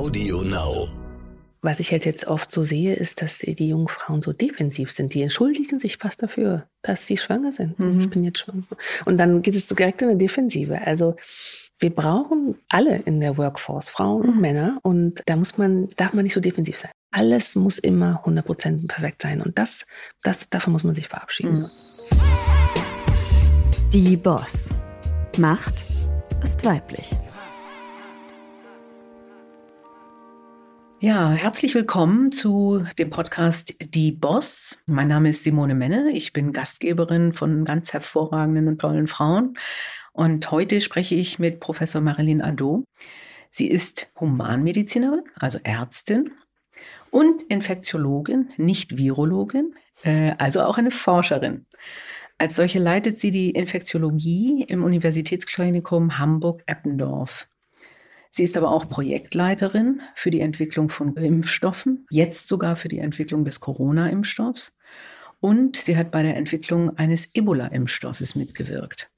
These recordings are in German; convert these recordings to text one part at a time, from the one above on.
Audio Now. Was ich jetzt, jetzt oft so sehe, ist, dass die jungen Frauen so defensiv sind. Die entschuldigen sich fast dafür, dass sie schwanger sind. Mhm. Ich bin jetzt schwanger. Und dann geht es direkt in eine Defensive. Also wir brauchen alle in der Workforce, Frauen und Männer. Und da muss man, darf man nicht so defensiv sein. Alles muss immer 100% perfekt sein. Und das, das, davon muss man sich verabschieden. Mhm. Die Boss. Macht ist weiblich. Ja, herzlich willkommen zu dem Podcast Die Boss. Mein Name ist Simone Menne. Ich bin Gastgeberin von ganz hervorragenden und tollen Frauen. Und heute spreche ich mit Professor Marilyn Adot. Sie ist Humanmedizinerin, also Ärztin und Infektiologin, nicht Virologin, äh, also auch eine Forscherin. Als solche leitet sie die Infektiologie im Universitätsklinikum Hamburg-Eppendorf. Sie ist aber auch Projektleiterin für die Entwicklung von Impfstoffen, jetzt sogar für die Entwicklung des Corona-Impfstoffs. Und sie hat bei der Entwicklung eines Ebola-Impfstoffes mitgewirkt.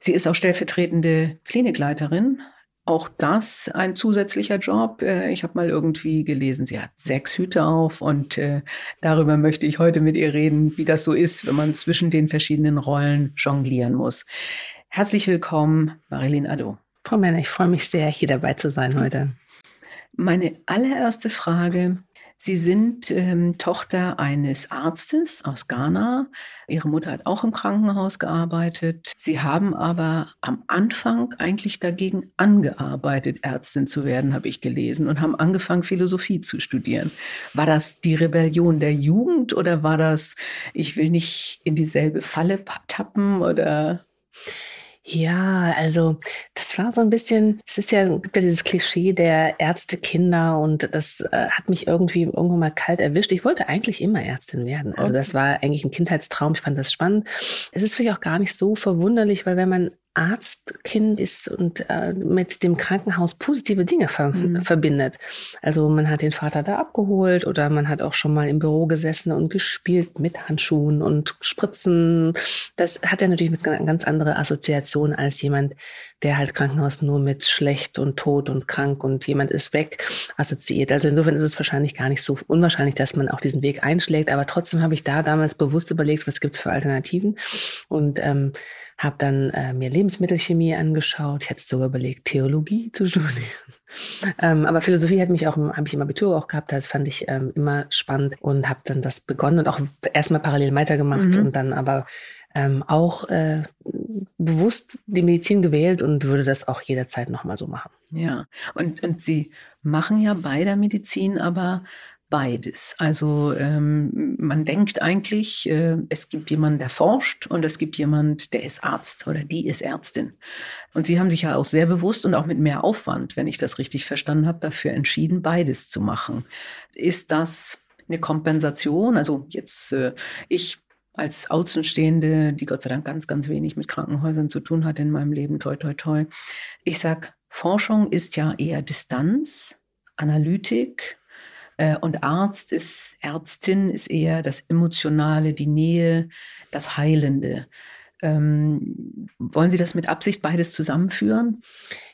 Sie ist auch stellvertretende Klinikleiterin. Auch das ein zusätzlicher Job. Äh, Ich habe mal irgendwie gelesen, sie hat sechs Hüte auf und äh, darüber möchte ich heute mit ihr reden, wie das so ist, wenn man zwischen den verschiedenen Rollen jonglieren muss. Herzlich willkommen, Marilyn Addo. Frau Männer, ich freue mich sehr, hier dabei zu sein heute. Meine allererste Frage. Sie sind ähm, Tochter eines Arztes aus Ghana. Ihre Mutter hat auch im Krankenhaus gearbeitet. Sie haben aber am Anfang eigentlich dagegen angearbeitet, Ärztin zu werden, habe ich gelesen, und haben angefangen, Philosophie zu studieren. War das die Rebellion der Jugend oder war das, ich will nicht in dieselbe Falle tappen oder? Ja, also das war so ein bisschen, es ist ja, gibt ja dieses Klischee der Ärztekinder und das äh, hat mich irgendwie irgendwann mal kalt erwischt. Ich wollte eigentlich immer Ärztin werden. Also Okay. das war eigentlich ein Kindheitstraum. Ich fand das spannend. Es ist vielleicht auch gar nicht so verwunderlich, weil wenn man Arztkind ist und äh, mit dem Krankenhaus positive Dinge ver Mhm. verbindet. Also man hat den Vater da abgeholt oder man hat auch schon mal im Büro gesessen und gespielt mit Handschuhen und Spritzen. Das hat ja natürlich mit ganz andere Assoziationen als jemand, der halt Krankenhaus nur mit schlecht und tot und krank und jemand ist weg assoziiert. Also insofern ist es wahrscheinlich gar nicht so unwahrscheinlich, dass man auch diesen Weg einschlägt. Aber trotzdem habe ich da damals bewusst überlegt, was gibt es für Alternativen und ähm, habe dann äh, mir Lebensmittelchemie angeschaut. Ich hatte sogar überlegt, Theologie zu studieren. Ähm, aber Philosophie hat mich auch, habe ich im Abitur auch gehabt, das fand ich ähm, immer spannend und habe dann das begonnen und auch erstmal parallel weitergemacht Mhm. und dann aber ähm, auch äh, bewusst die Medizin gewählt und würde das auch jederzeit nochmal so machen. Ja, und, und Sie machen ja bei der Medizin aber beides. Also ähm, man denkt eigentlich, äh, es gibt jemanden, der forscht und es gibt jemand, der ist Arzt oder die ist Ärztin. Und Sie haben sich ja auch sehr bewusst und auch mit mehr Aufwand, wenn ich das richtig verstanden habe, dafür entschieden, beides zu machen. Ist das eine Kompensation? Also jetzt äh, ich als Außenstehende, die Gott sei Dank ganz, ganz wenig mit Krankenhäusern zu tun hat in meinem Leben, toi, toi, toi. Ich sag, Forschung ist ja eher Distanz, Analytik und Arzt ist, Ärztin ist eher das Emotionale, die Nähe, das Heilende. Ähm, wollen Sie das mit Absicht beides zusammenführen?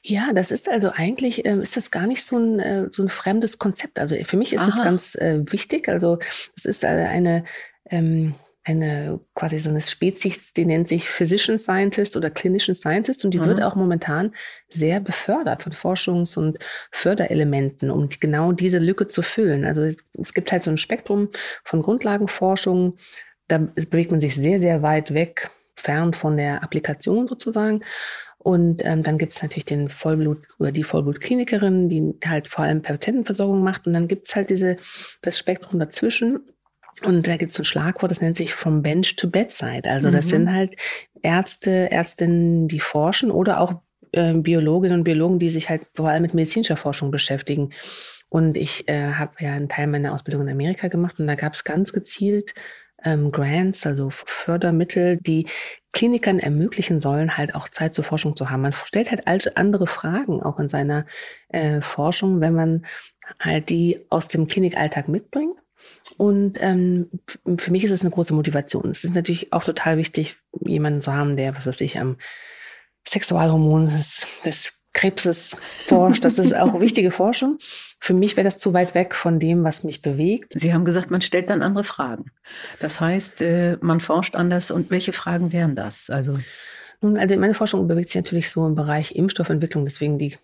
Ja, das ist also eigentlich, ähm, ist das gar nicht so ein, äh, so ein fremdes Konzept. Also für mich ist es Aha. ganz äh, wichtig. Also es ist äh, eine, ähm, eine quasi so eine Spezies, die nennt sich Physician Scientist oder Clinician Scientist und die wird Mhm. auch momentan sehr befördert von Forschungs- und Förderelementen, um die- genau diese Lücke zu füllen. Also es- es gibt halt so ein Spektrum von Grundlagenforschung. Da bewegt man sich sehr, sehr weit weg, fern von der Applikation sozusagen. Und ähm, dann gibt es natürlich den Vollblut oder die Vollblutklinikerin, die halt vor allem Patientenversorgung macht. Und dann gibt es halt diese, das Spektrum dazwischen. Und da gibt es so ein Schlagwort, das nennt sich from bench to bedside. Also das Mhm. sind halt Ärzte, Ärztinnen, die forschen oder auch äh, Biologinnen und Biologen, die sich halt vor allem mit medizinischer Forschung beschäftigen. Und ich äh, habe ja einen Teil meiner Ausbildung in Amerika gemacht und da gab es ganz gezielt ähm, Grants, also Fördermittel, die Klinikern ermöglichen sollen, halt auch Zeit zur Forschung zu haben. Man stellt halt all- andere Fragen auch in seiner äh, Forschung, wenn man halt die aus dem Klinikalltag mitbringt. Und ähm, für mich ist es eine große Motivation. Es ist natürlich auch total wichtig, jemanden zu haben, der, was weiß ich, am Sexualhormon des, des Krebses forscht. Das ist auch wichtige Forschung. Für mich wäre das zu weit weg von dem, was mich bewegt. Sie haben gesagt, man stellt dann andere Fragen. Das heißt, äh, man forscht anders. Und welche Fragen wären das? Also nun, also meine Forschung bewegt sich natürlich so im Bereich Impfstoffentwicklung. Deswegen die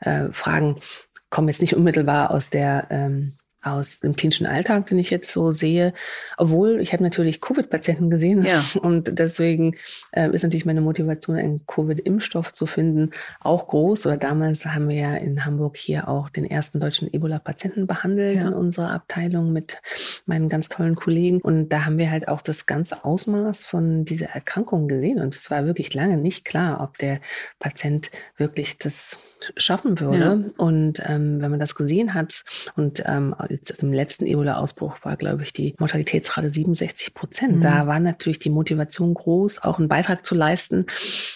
äh, Fragen kommen jetzt nicht unmittelbar aus der ähm, aus dem klinischen Alltag, den ich jetzt so sehe. Obwohl, ich habe natürlich Covid-Patienten gesehen ja. und deswegen äh, ist natürlich meine Motivation, einen Covid-Impfstoff zu finden, auch groß. Oder damals haben wir ja in Hamburg hier auch den ersten deutschen Ebola-Patienten behandelt ja. in unserer Abteilung mit meinen ganz tollen Kollegen. Und da haben wir halt auch das ganze Ausmaß von dieser Erkrankung gesehen. Und es war wirklich lange nicht klar, ob der Patient wirklich das schaffen würde. Ja. Und ähm, wenn man das gesehen hat und ähm, jetzt im letzten Ebola-Ausbruch war, glaube ich, die Mortalitätsrate 67 Prozent. Mhm. Da war natürlich die Motivation groß, auch einen Beitrag zu leisten,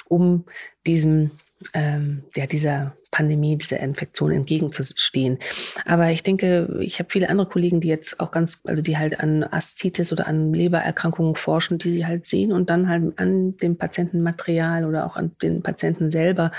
um diesem ähm, ja, dieser Pandemie, dieser Infektion entgegenzustehen. Aber ich denke, ich habe viele andere Kollegen, die jetzt auch ganz, also die halt an Aszites oder an Lebererkrankungen forschen, die sie halt sehen und dann halt an dem Patientenmaterial oder auch an den Patienten selber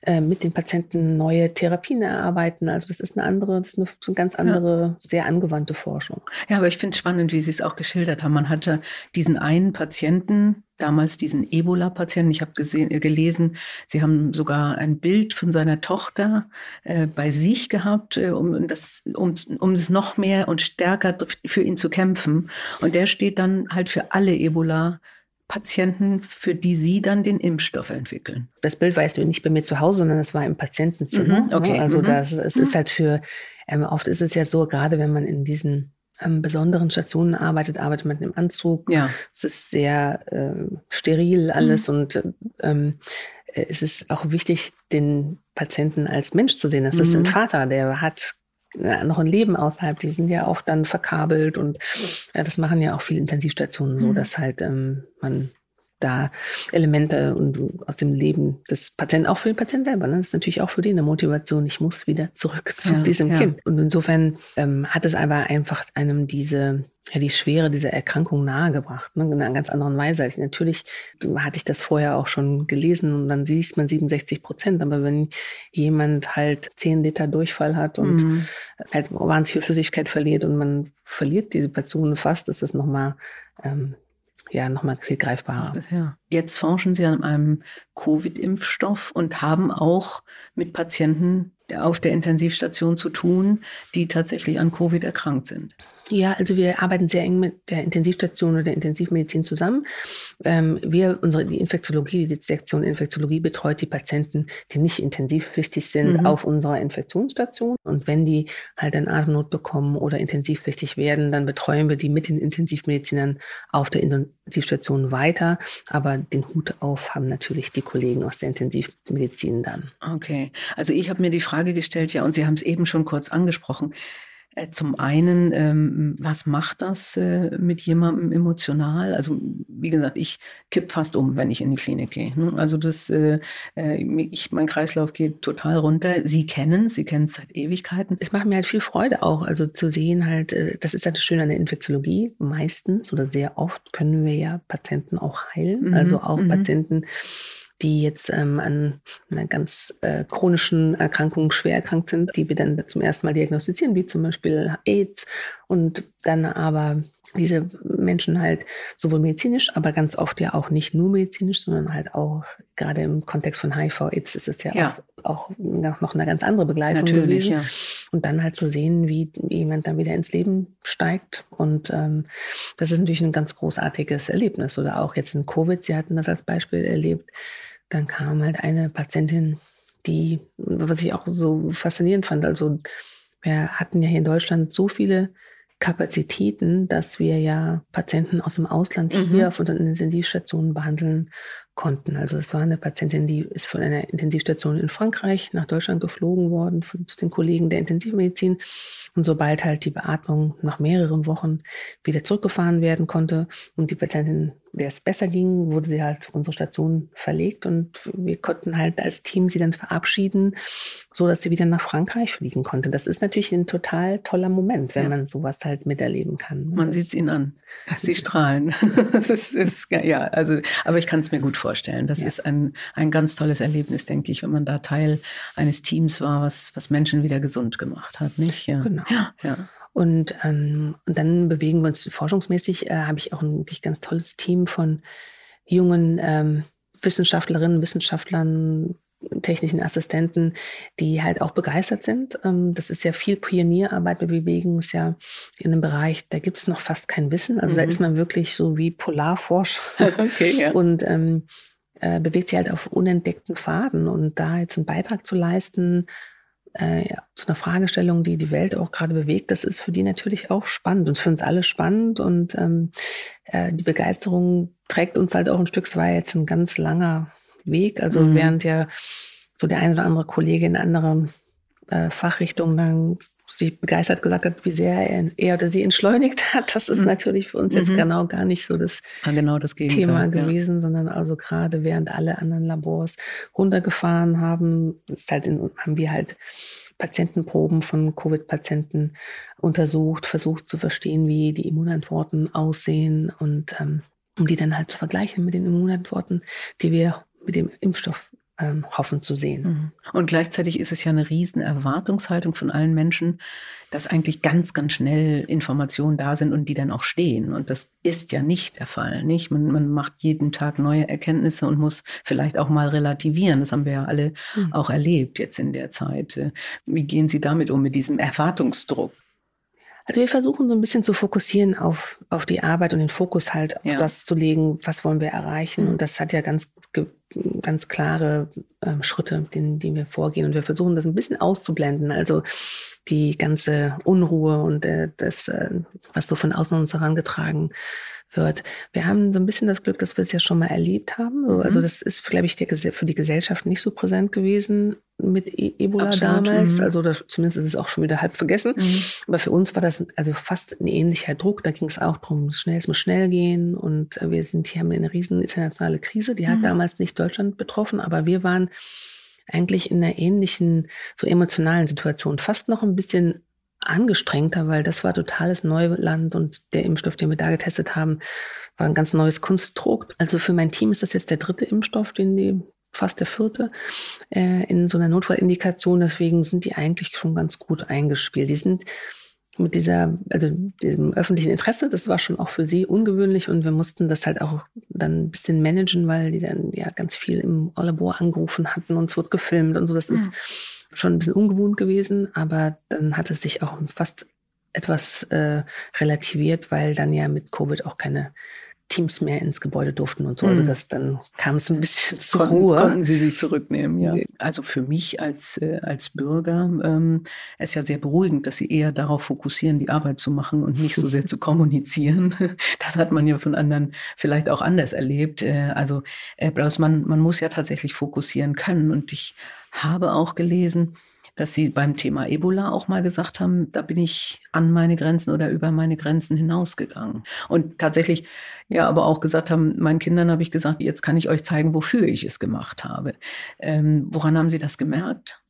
äh, mit den Patienten neue Therapien erarbeiten. Also das ist eine andere, das ist eine, eine ganz andere, ja. sehr angewandte Forschung. Ja, aber ich finde es spannend, wie Sie es auch geschildert haben. Man hatte diesen einen Patienten, damals diesen Ebola-Patienten. Ich habe äh, gelesen, Sie haben sogar ein Bild von seiner Tochter äh, bei sich gehabt, äh, um, das, um, um es noch mehr und stärker für ihn zu kämpfen. Und der steht dann halt für alle Ebola. Patienten, für die Sie dann den Impfstoff entwickeln. Das Bild war jetzt nicht bei mir zu Hause, sondern es war im Patientenzimmer. Mhm, okay. Also mhm. das, es mhm. ist halt für, ähm, oft ist es ja so, gerade wenn man in diesen ähm, besonderen Stationen arbeitet, arbeitet man im Anzug. Ja. Es ist sehr äh, steril alles mhm. und ähm, äh, es ist auch wichtig, den Patienten als Mensch zu sehen. Das mhm. ist ein Vater, der hat äh, noch ein Leben außerhalb. Die sind ja oft dann verkabelt und ja, das machen ja auch viele Intensivstationen so, mhm. dass halt ähm, man da Elemente und aus dem Leben des Patienten, auch für den Patienten selber. Ne? Das ist natürlich auch für den eine Motivation. Ich muss wieder zurück zu ja, diesem ja. Kind. Und insofern ähm, hat es aber einfach einem diese, ja, die Schwere dieser Erkrankung nahegebracht, ne? in einer ganz anderen Weise. Also natürlich hatte ich das vorher auch schon gelesen und dann siehst man 67 Prozent. Aber wenn jemand halt 10 Liter Durchfall hat und mhm. halt wahnsinnig viel Flüssigkeit verliert und man verliert diese Person fast, ist das nochmal ähm, ja nochmal viel greifbarer. Ja. Jetzt forschen Sie an einem Covid-Impfstoff und haben auch mit Patienten auf der Intensivstation zu tun, die tatsächlich an Covid erkrankt sind. Ja, also wir arbeiten sehr eng mit der Intensivstation oder der Intensivmedizin zusammen. Ähm, wir, unsere die Infektiologie, die Sektion Infektiologie betreut die Patienten, die nicht intensivpflichtig sind, mhm. auf unserer Infektionsstation. Und wenn die halt eine Atemnot bekommen oder intensivpflichtig werden, dann betreuen wir die mit den Intensivmedizinern auf der Intensivstation weiter. Aber den Hut auf haben natürlich die Kollegen aus der Intensivmedizin dann. Okay, also ich habe mir die Frage gestellt, ja, und Sie haben es eben schon kurz angesprochen. Äh, zum einen, ähm, was macht das äh, mit jemandem emotional? Also wie gesagt, ich kipp fast um, wenn ich in die Klinik gehe. Ne? Also das, äh, ich, mein Kreislauf geht total runter. Sie kennen es, Sie kennen es seit Ewigkeiten. Es macht mir halt viel Freude auch, also zu sehen halt, das ist halt das Schöne an der Infektiologie. Meistens oder sehr oft können wir ja Patienten auch heilen, mhm. also auch mhm. Patienten die jetzt ähm, an einer ganz äh, chronischen Erkrankung schwer erkrankt sind, die wir dann zum ersten Mal diagnostizieren, wie zum Beispiel AIDS und dann aber diese Menschen halt sowohl medizinisch, aber ganz oft ja auch nicht nur medizinisch, sondern halt auch gerade im Kontext von HIV, AIDS ist es ja, ja. Auch, auch, noch eine ganz andere Begleitung Natürlich, gewesen. Ja. Und dann halt zu sehen, wie jemand dann wieder ins Leben steigt. Und ähm, das ist natürlich ein ganz großartiges Erlebnis. Oder auch jetzt in Covid, Sie hatten das als Beispiel erlebt, dann kam halt eine Patientin, die, was ich auch so faszinierend fand, also wir hatten ja hier in Deutschland so viele Kapazitäten, dass wir ja Patienten aus dem Ausland mhm. hier auf unseren Intensivstationen behandeln konnten. Also es war eine Patientin, die ist von einer Intensivstation in Frankreich nach Deutschland geflogen worden von, zu den Kollegen der Intensivmedizin. Und sobald halt die Beatmung nach mehreren Wochen wieder zurückgefahren werden konnte und die Patientin der es besser ging, wurde sie halt zu unserer Station verlegt und wir konnten halt als Team sie dann verabschieden, so dass sie wieder nach Frankreich fliegen konnte. Das ist natürlich ein total toller Moment, wenn ja. man sowas halt miterleben kann. Man sieht es ihnen an. Sie strahlen. das ist, ist, ja, also, aber ich kann es mir gut vorstellen vorstellen. Das ja. ist ein, ein ganz tolles Erlebnis, denke ich, wenn man da Teil eines Teams war, was, was Menschen wieder gesund gemacht hat, nicht? Ja. Genau. Ja, ja. Und, ähm, und dann bewegen wir uns forschungsmäßig, äh, habe ich auch ein wirklich ganz tolles Team von jungen ähm, Wissenschaftlerinnen, Wissenschaftlern, technischen Assistenten, die halt auch begeistert sind. Ähm, das ist ja viel Pionierarbeit. Wir bewegen uns ja in einem Bereich, da gibt es noch fast kein Wissen. Also mhm. da ist man wirklich so wie Polarforscher okay, ja. und ähm, äh, bewegt sich halt auf unentdeckten Pfaden. Und da jetzt einen Beitrag zu leisten, äh, ja, zu einer Fragestellung, die die Welt auch gerade bewegt, das ist für die natürlich auch spannend und für uns alle spannend. Und ähm, äh, die Begeisterung trägt uns halt auch ein Stück. Es war jetzt ein ganz langer Weg. Also mhm. während ja so der eine oder andere Kollege in anderen äh, Fachrichtungen dann sich begeistert gesagt hat, wie sehr er, er oder sie entschleunigt hat. Das ist mhm. natürlich für uns mhm. jetzt genau gar nicht so das, ja, genau das Thema gewesen, ja. sondern also gerade während alle anderen Labors runtergefahren haben, ist halt in, haben wir halt Patientenproben von Covid-Patienten untersucht, versucht zu verstehen, wie die Immunantworten aussehen und ähm, um die dann halt zu vergleichen mit den Immunantworten, die wir mit dem Impfstoff ähm, hoffen zu sehen. Mhm. Und gleichzeitig ist es ja eine riesen Erwartungshaltung von allen Menschen, dass eigentlich ganz, ganz schnell Informationen da sind und die dann auch stehen. Und das ist ja nicht der Fall. Nicht? Man, man macht jeden Tag neue Erkenntnisse und muss vielleicht auch mal relativieren. Das haben wir ja alle mhm. auch erlebt jetzt in der Zeit. Wie gehen Sie damit um, mit diesem Erwartungsdruck? Also wir versuchen so ein bisschen zu fokussieren auf, auf die Arbeit und den Fokus halt auf ja. das zu legen, was wollen wir erreichen. Mhm. Und das hat ja ganz, ganz klare äh, Schritte, denen, die wir vorgehen. Und wir versuchen das ein bisschen auszublenden. Also die ganze Unruhe und äh, das, äh, was so von außen uns herangetragen wird. Wir haben so ein bisschen das Glück, dass wir es ja schon mal erlebt haben. So, also mhm. das ist, glaube ich, der, für die Gesellschaft nicht so präsent gewesen mit e Ebola Absolut. damals. Mhm. Also das, zumindest ist es auch schon wieder halb vergessen. Mhm. Aber für uns war das also fast ein ähnlicher Druck. Da ging es auch darum, schnell, es muss schnell gehen. Und wir sind hier haben eine riesen internationale Krise. Die hat mhm. damals nicht Deutschland betroffen, aber wir waren eigentlich in einer ähnlichen, so emotionalen Situation, fast noch ein bisschen angestrengter, weil das war totales Neuland und der Impfstoff, den wir da getestet haben, war ein ganz neues Konstrukt. Also für mein Team ist das jetzt der dritte Impfstoff, den die fast der vierte äh, in so einer Notfallindikation. Deswegen sind die eigentlich schon ganz gut eingespielt. Die sind mit dieser, also diesem öffentlichen Interesse, das war schon auch für sie ungewöhnlich und wir mussten das halt auch dann ein bisschen managen, weil die dann ja ganz viel im Labor angerufen hatten und es wird gefilmt und so. Das mhm. ist schon ein bisschen ungewohnt gewesen, aber dann hat es sich auch fast etwas äh, relativiert, weil dann ja mit Covid auch keine Teams mehr ins Gebäude durften und so. Also mhm. das dann kam es ein bisschen zur konnten, Ruhe. Konnten Sie sich zurücknehmen, ja. Also für mich als, äh, als Bürger ähm, ist ja sehr beruhigend, dass Sie eher darauf fokussieren, die Arbeit zu machen und nicht so sehr zu kommunizieren. Das hat man ja von anderen vielleicht auch anders erlebt. Äh, also äh, man, man muss ja tatsächlich fokussieren können. Und ich habe auch gelesen, dass Sie beim Thema Ebola auch mal gesagt haben, da bin ich an meine Grenzen oder über meine Grenzen hinausgegangen. Und tatsächlich ja aber auch gesagt haben, meinen Kindern habe ich gesagt, jetzt kann ich euch zeigen, wofür ich es gemacht habe. Ähm, woran haben Sie das gemerkt?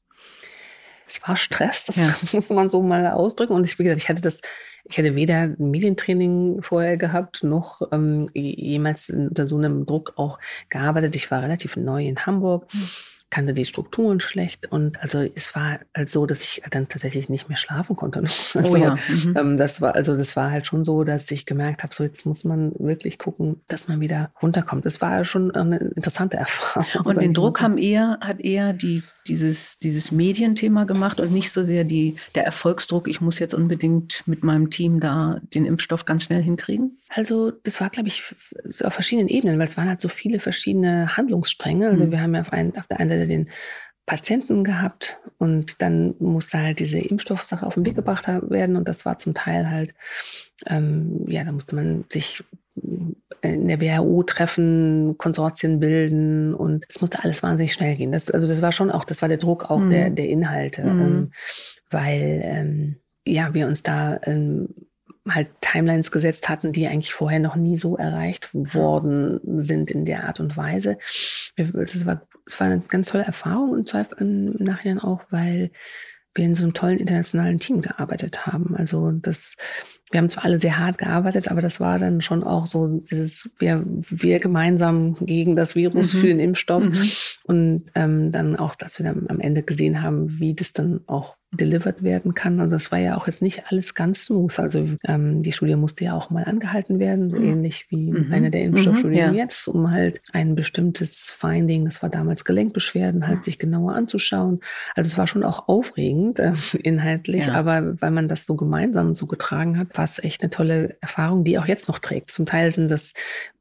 Es war Stress, das ja. musste man so mal ausdrücken. Und ich, wie gesagt, ich hatte das, ich hatte weder ein Medientraining vorher gehabt, noch ähm, jemals unter so einem Druck auch gearbeitet. Ich war relativ neu in Hamburg. Mhm kannte die Strukturen schlecht und also es war halt so, dass ich dann tatsächlich nicht mehr schlafen konnte. Also, oh ja. Mhm. Ähm, das war also das war halt schon so, dass ich gemerkt habe, so jetzt muss man wirklich gucken, dass man wieder runterkommt. Das war schon eine interessante Erfahrung. Und den Druck haben eher hat eher die dieses dieses Medienthema gemacht und nicht so sehr die der Erfolgsdruck. Ich muss jetzt unbedingt mit meinem Team da den Impfstoff ganz schnell hinkriegen. Also das war, glaube ich, auf verschiedenen Ebenen, weil es waren halt so viele verschiedene Handlungsstränge. Also mhm. wir haben ja auf, ein, auf der einen Seite den Patienten gehabt und dann musste halt diese Impfstoffsache auf den Weg gebracht werden und das war zum Teil halt, ähm, ja, da musste man sich in der WHO treffen, Konsortien bilden und es musste alles wahnsinnig schnell gehen. Das, also das war schon auch, das war der Druck auch mhm. der, der Inhalte, mhm. ähm, weil ähm, ja, wir uns da ähm, halt Timelines gesetzt hatten, die eigentlich vorher noch nie so erreicht worden sind in der Art und Weise. Es war, es war eine ganz tolle Erfahrung und zwar im Nachhinein auch, weil wir in so einem tollen internationalen Team gearbeitet haben. Also das wir haben zwar alle sehr hart gearbeitet, aber das war dann schon auch so dieses, wir, wir gemeinsam gegen das Virus mhm. für den Impfstoff. Mhm. Und ähm, dann auch, dass wir dann am Ende gesehen haben, wie das dann auch delivered werden kann. Und das war ja auch jetzt nicht alles ganz smooth. Also ähm, die Studie musste ja auch mal angehalten werden, so mhm. ähnlich wie mhm. eine der Impfstoffstudien mhm, ja. jetzt, um halt ein bestimmtes Finding, das war damals Gelenkbeschwerden, halt sich genauer anzuschauen. Also es war schon auch aufregend äh, inhaltlich, ja. aber weil man das so gemeinsam so getragen hat, war es echt eine tolle Erfahrung, die auch jetzt noch trägt. Zum Teil sind das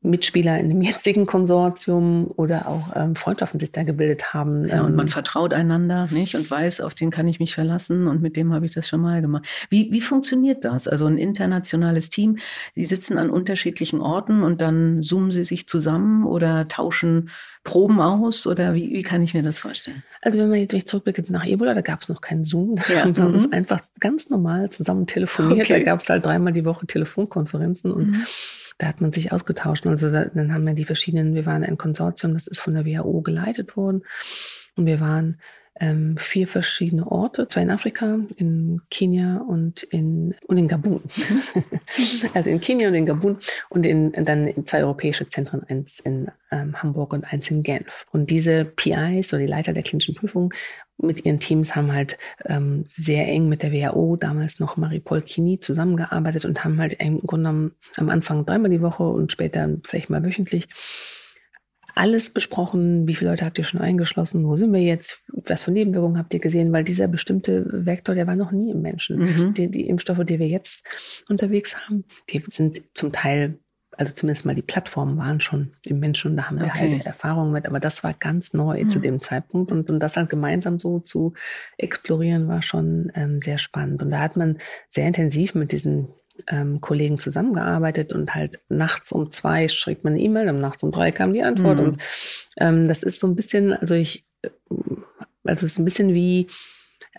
Mitspieler in dem jetzigen Konsortium oder auch ähm, Freundschaften sich da gebildet haben. Ja, und man ähm, vertraut einander, nicht? Und weiß, auf den kann ich mich verlassen und mit dem habe ich das schon mal gemacht. Wie, wie funktioniert das? Also ein internationales Team, die sitzen an unterschiedlichen Orten und dann zoomen sie sich zusammen oder tauschen Proben aus oder wie, wie kann ich mir das vorstellen? Also wenn man jetzt zurückblickt nach Ebola, da gab es noch keinen Zoom. Da ja. haben wir mhm. uns einfach ganz normal zusammen telefoniert. Okay. Da gab es halt dreimal die Woche Telefonkonferenzen und mhm da hat man sich ausgetauscht. Also dann haben wir die verschiedenen, wir waren ein Konsortium, das ist von der WHO geleitet worden. Und wir waren ähm, vier verschiedene Orte, zwei in Afrika, in Kenia und in, und in Gabun. also in Kenia und in Gabun und in, dann in zwei europäische Zentren, eins in ähm, Hamburg und eins in Genf. Und diese PIs oder die Leiter der klinischen Prüfung mit ihren Teams haben halt ähm, sehr eng mit der WHO, damals noch Marie-Paul Kini, zusammengearbeitet und haben halt im Grunde genommen am Anfang dreimal die Woche und später vielleicht mal wöchentlich alles besprochen. Wie viele Leute habt ihr schon eingeschlossen? Wo sind wir jetzt? Was für Nebenwirkungen habt ihr gesehen? Weil dieser bestimmte Vektor, der war noch nie im Menschen. Mhm. Die, die Impfstoffe, die wir jetzt unterwegs haben, die sind zum Teil also zumindest mal die Plattformen waren schon im Menschen und da haben wir okay. halt Erfahrungen mit, aber das war ganz neu mhm. zu dem Zeitpunkt und, und das halt gemeinsam so zu explorieren war schon ähm, sehr spannend. Und da hat man sehr intensiv mit diesen ähm, Kollegen zusammengearbeitet und halt nachts um zwei schrieb man eine E-Mail, dann nachts um drei kam die Antwort mhm. und ähm, das ist so ein bisschen, also ich, äh, also es ist ein bisschen wie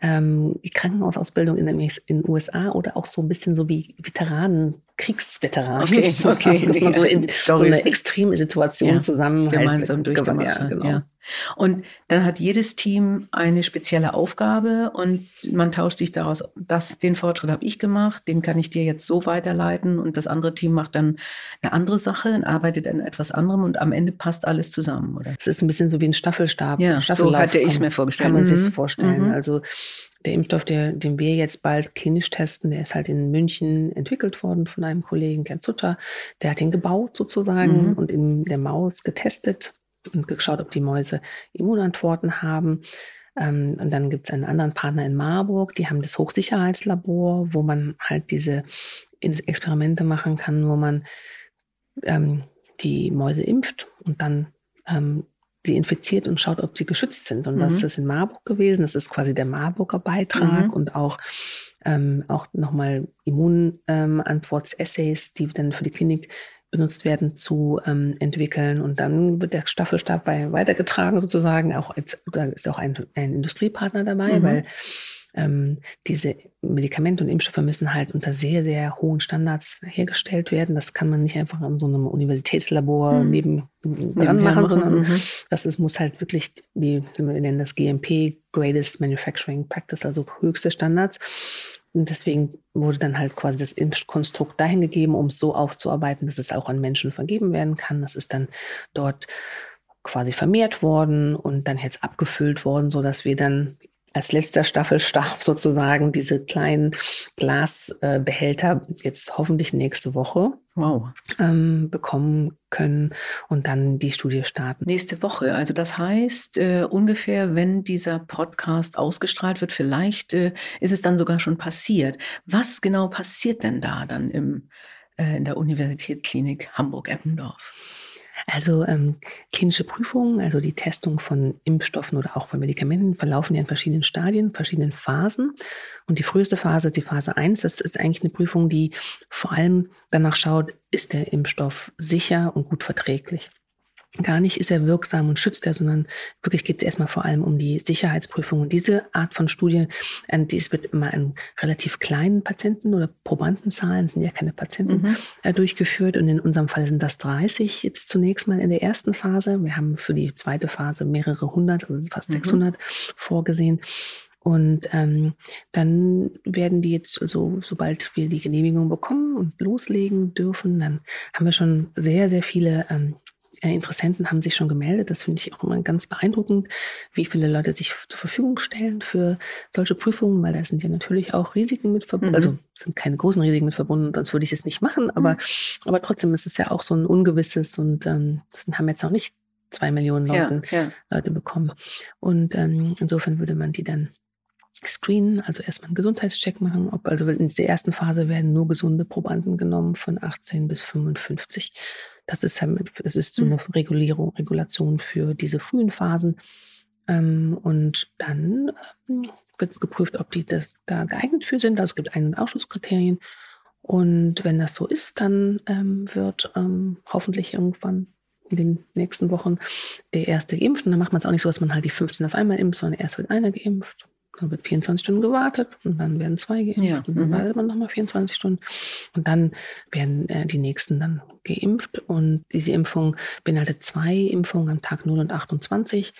ähm, die Krankenhausausbildung in den USA oder auch so ein bisschen so wie Veteranen, Kriegsveteranen. Okay, okay. Dass man so in so eine extreme Situation ja, zusammen gemeinsam halt, durchgemacht ja, genau. Ja. Und dann hat jedes Team eine spezielle Aufgabe und man tauscht sich daraus, das, den Fortschritt habe ich gemacht, den kann ich dir jetzt so weiterleiten und das andere Team macht dann eine andere Sache, arbeitet an etwas anderem und am Ende passt alles zusammen, oder? Es ist ein bisschen so wie ein Staffelstab. Ja, so hatte ich es mir vorgestellt. Kann man mhm. sich vorstellen. Mhm. Also der Impfstoff, der, den wir jetzt bald klinisch testen, der ist halt in München entwickelt worden von einem Kollegen, Gerd Sutter. Der hat ihn gebaut sozusagen mhm. und in der Maus getestet und geschaut, ob die Mäuse Immunantworten haben. Ähm, und dann gibt es einen anderen Partner in Marburg, die haben das Hochsicherheitslabor, wo man halt diese Experimente machen kann, wo man ähm, die Mäuse impft und dann ähm, sie infiziert und schaut, ob sie geschützt sind. Und mhm. das ist in Marburg gewesen. Das ist quasi der Marburger Beitrag mhm. und auch, ähm, auch nochmal Immunantworts-Essays, die dann für die Klinik benutzt werden, zu ähm, entwickeln. Und dann wird der Staffelstab weitergetragen sozusagen. Auch als, da ist auch ein, ein Industriepartner dabei, mhm. weil ähm, diese Medikamente und Impfstoffe müssen halt unter sehr, sehr hohen Standards hergestellt werden. Das kann man nicht einfach in so einem Universitätslabor mhm. neben dran machen, sondern mhm. das ist, muss halt wirklich, wie wir nennen das GMP, Greatest Manufacturing Practice, also höchste Standards. Und deswegen wurde dann halt quasi das Impfkonstrukt dahin gegeben, um es so aufzuarbeiten, dass es auch an Menschen vergeben werden kann. Das ist dann dort quasi vermehrt worden und dann jetzt abgefüllt worden, so dass wir dann als letzter Staffelstab sozusagen diese kleinen Glasbehälter jetzt hoffentlich nächste Woche wow. ähm, bekommen können und dann die Studie starten. Nächste Woche. Also das heißt äh, ungefähr, wenn dieser Podcast ausgestrahlt wird, vielleicht äh, ist es dann sogar schon passiert. Was genau passiert denn da dann im, äh, in der Universitätsklinik Hamburg-Eppendorf? Also ähm, klinische Prüfungen, also die Testung von Impfstoffen oder auch von Medikamenten, verlaufen ja in verschiedenen Stadien, verschiedenen Phasen. Und die früheste Phase, die Phase 1, das ist eigentlich eine Prüfung, die vor allem danach schaut, ist der Impfstoff sicher und gut verträglich gar nicht ist er wirksam und schützt er, sondern wirklich geht es erstmal vor allem um die Sicherheitsprüfung. Und diese Art von Studie, äh, die wird immer an relativ kleinen Patienten oder Probandenzahlen, sind ja keine Patienten, mhm. Äh, durchgeführt. Und in unserem Fall sind das 30 jetzt zunächst mal in der ersten Phase. Wir haben für die zweite Phase mehrere hundert, also fast mhm. 600 vorgesehen. Und ähm, dann werden die jetzt, so, sobald wir die Genehmigung bekommen und loslegen dürfen, dann haben wir schon sehr, sehr viele ähm, äh, Interessenten haben sich schon gemeldet. Das finde ich auch immer ganz beeindruckend, wie viele Leute sich zur Verfügung stellen für solche Prüfungen, weil da sind ja natürlich auch Risiken mit verbunden. Mhm. Also sind keine großen Risiken mit verbunden, sonst würde ich es nicht machen. Aber, mhm. aber trotzdem ist es ja auch so ein ungewisses und ähm, haben jetzt noch nicht zwei Millionen Leuten, ja, ja. Leute bekommen. Und ähm, insofern würde man die dann screenen, also erstmal einen Gesundheitscheck machen. Ob, also in der ersten Phase werden nur gesunde Probanden genommen von 18 bis 55. Das ist, es ist so eine mhm. Regulierung, Regulation für diese frühen Phasen. Ähm, und dann ähm, wird geprüft, ob die das da geeignet für sind. Also es gibt Ein- und Ausschusskriterien. Und wenn das so ist, dann ähm, wird hoffentlich irgendwann in den nächsten Wochen der erste geimpft. Und dann macht man es auch nicht so, dass man halt die 15 auf einmal impft, sondern erst wird einer geimpft, dann wird 24 Stunden gewartet und dann werden zwei geimpft ja. und dann mhm. wartet man nochmal 24 Stunden und dann werden äh, die nächsten dann geimpft und diese Impfung beinhaltet zwei Impfungen am Tag 0 und 28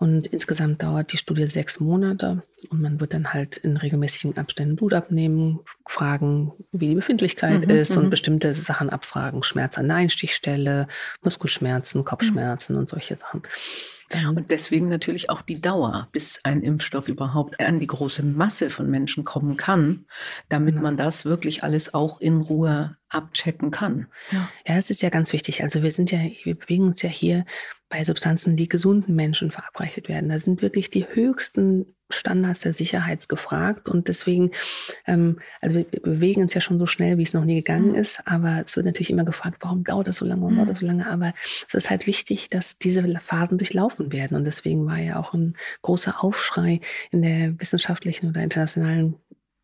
und insgesamt dauert die Studie sechs Monate und man wird dann halt in regelmäßigen Abständen Blut abnehmen, fragen, wie die Befindlichkeit mhm, ist und mhm. bestimmte Sachen abfragen. Schmerz an der Einstichstelle, Muskelschmerzen, Kopfschmerzen und solche Sachen. Und deswegen natürlich auch die Dauer, bis ein Impfstoff überhaupt an die große Masse von Menschen kommen kann, damit genau. man das wirklich alles auch in Ruhe abchecken kann. Ja. ja, das ist ja ganz wichtig. Also wir sind ja, wir bewegen uns ja hier bei Substanzen, die gesunden Menschen verabreicht werden. Da sind wirklich die höchsten Standards der Sicherheit gefragt und deswegen, ähm, also wir bewegen uns ja schon so schnell, wie es noch nie gegangen mhm. ist, aber es wird natürlich immer gefragt, warum dauert das so lange, warum mhm. dauert das so lange, aber es ist halt wichtig, dass diese Phasen durchlaufen werden und deswegen war ja auch ein großer Aufschrei in der wissenschaftlichen oder internationalen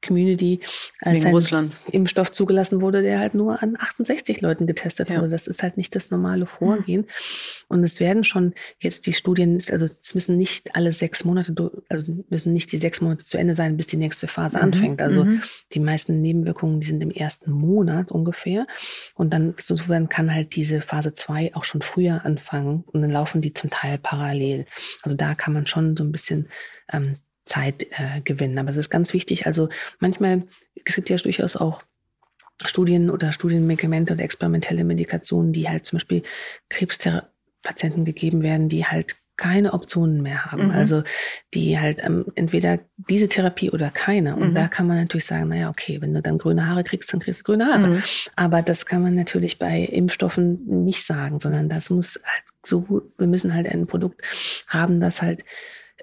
Community, als ein. Impfstoff zugelassen wurde, der halt nur an 68 Leuten getestet ja. wurde. Das ist halt nicht das normale Vorgehen. Und es werden schon jetzt die Studien, also es müssen nicht alle sechs Monate, also müssen nicht die sechs Monate zu Ende sein, bis die nächste Phase mhm. anfängt. Also mhm. die meisten Nebenwirkungen, die sind im ersten Monat ungefähr. Und dann insofern kann halt diese Phase zwei auch schon früher anfangen und dann laufen die zum Teil parallel. Also da kann man schon so ein bisschen ähm, Zeit äh, gewinnen. Aber es ist ganz wichtig. Also manchmal, es gibt ja durchaus auch Studien oder Studienmedikamente oder experimentelle Medikationen, die halt zum Beispiel Krebspatienten gegeben werden, die halt keine Optionen mehr haben. Mhm. Also die halt ähm, entweder diese Therapie oder keine. Und mhm. da kann man natürlich sagen, naja, okay, wenn du dann grüne Haare kriegst, dann kriegst du grüne Haare. Mhm. Aber das kann man natürlich bei Impfstoffen nicht sagen, sondern das muss halt so, wir müssen halt ein Produkt haben, das halt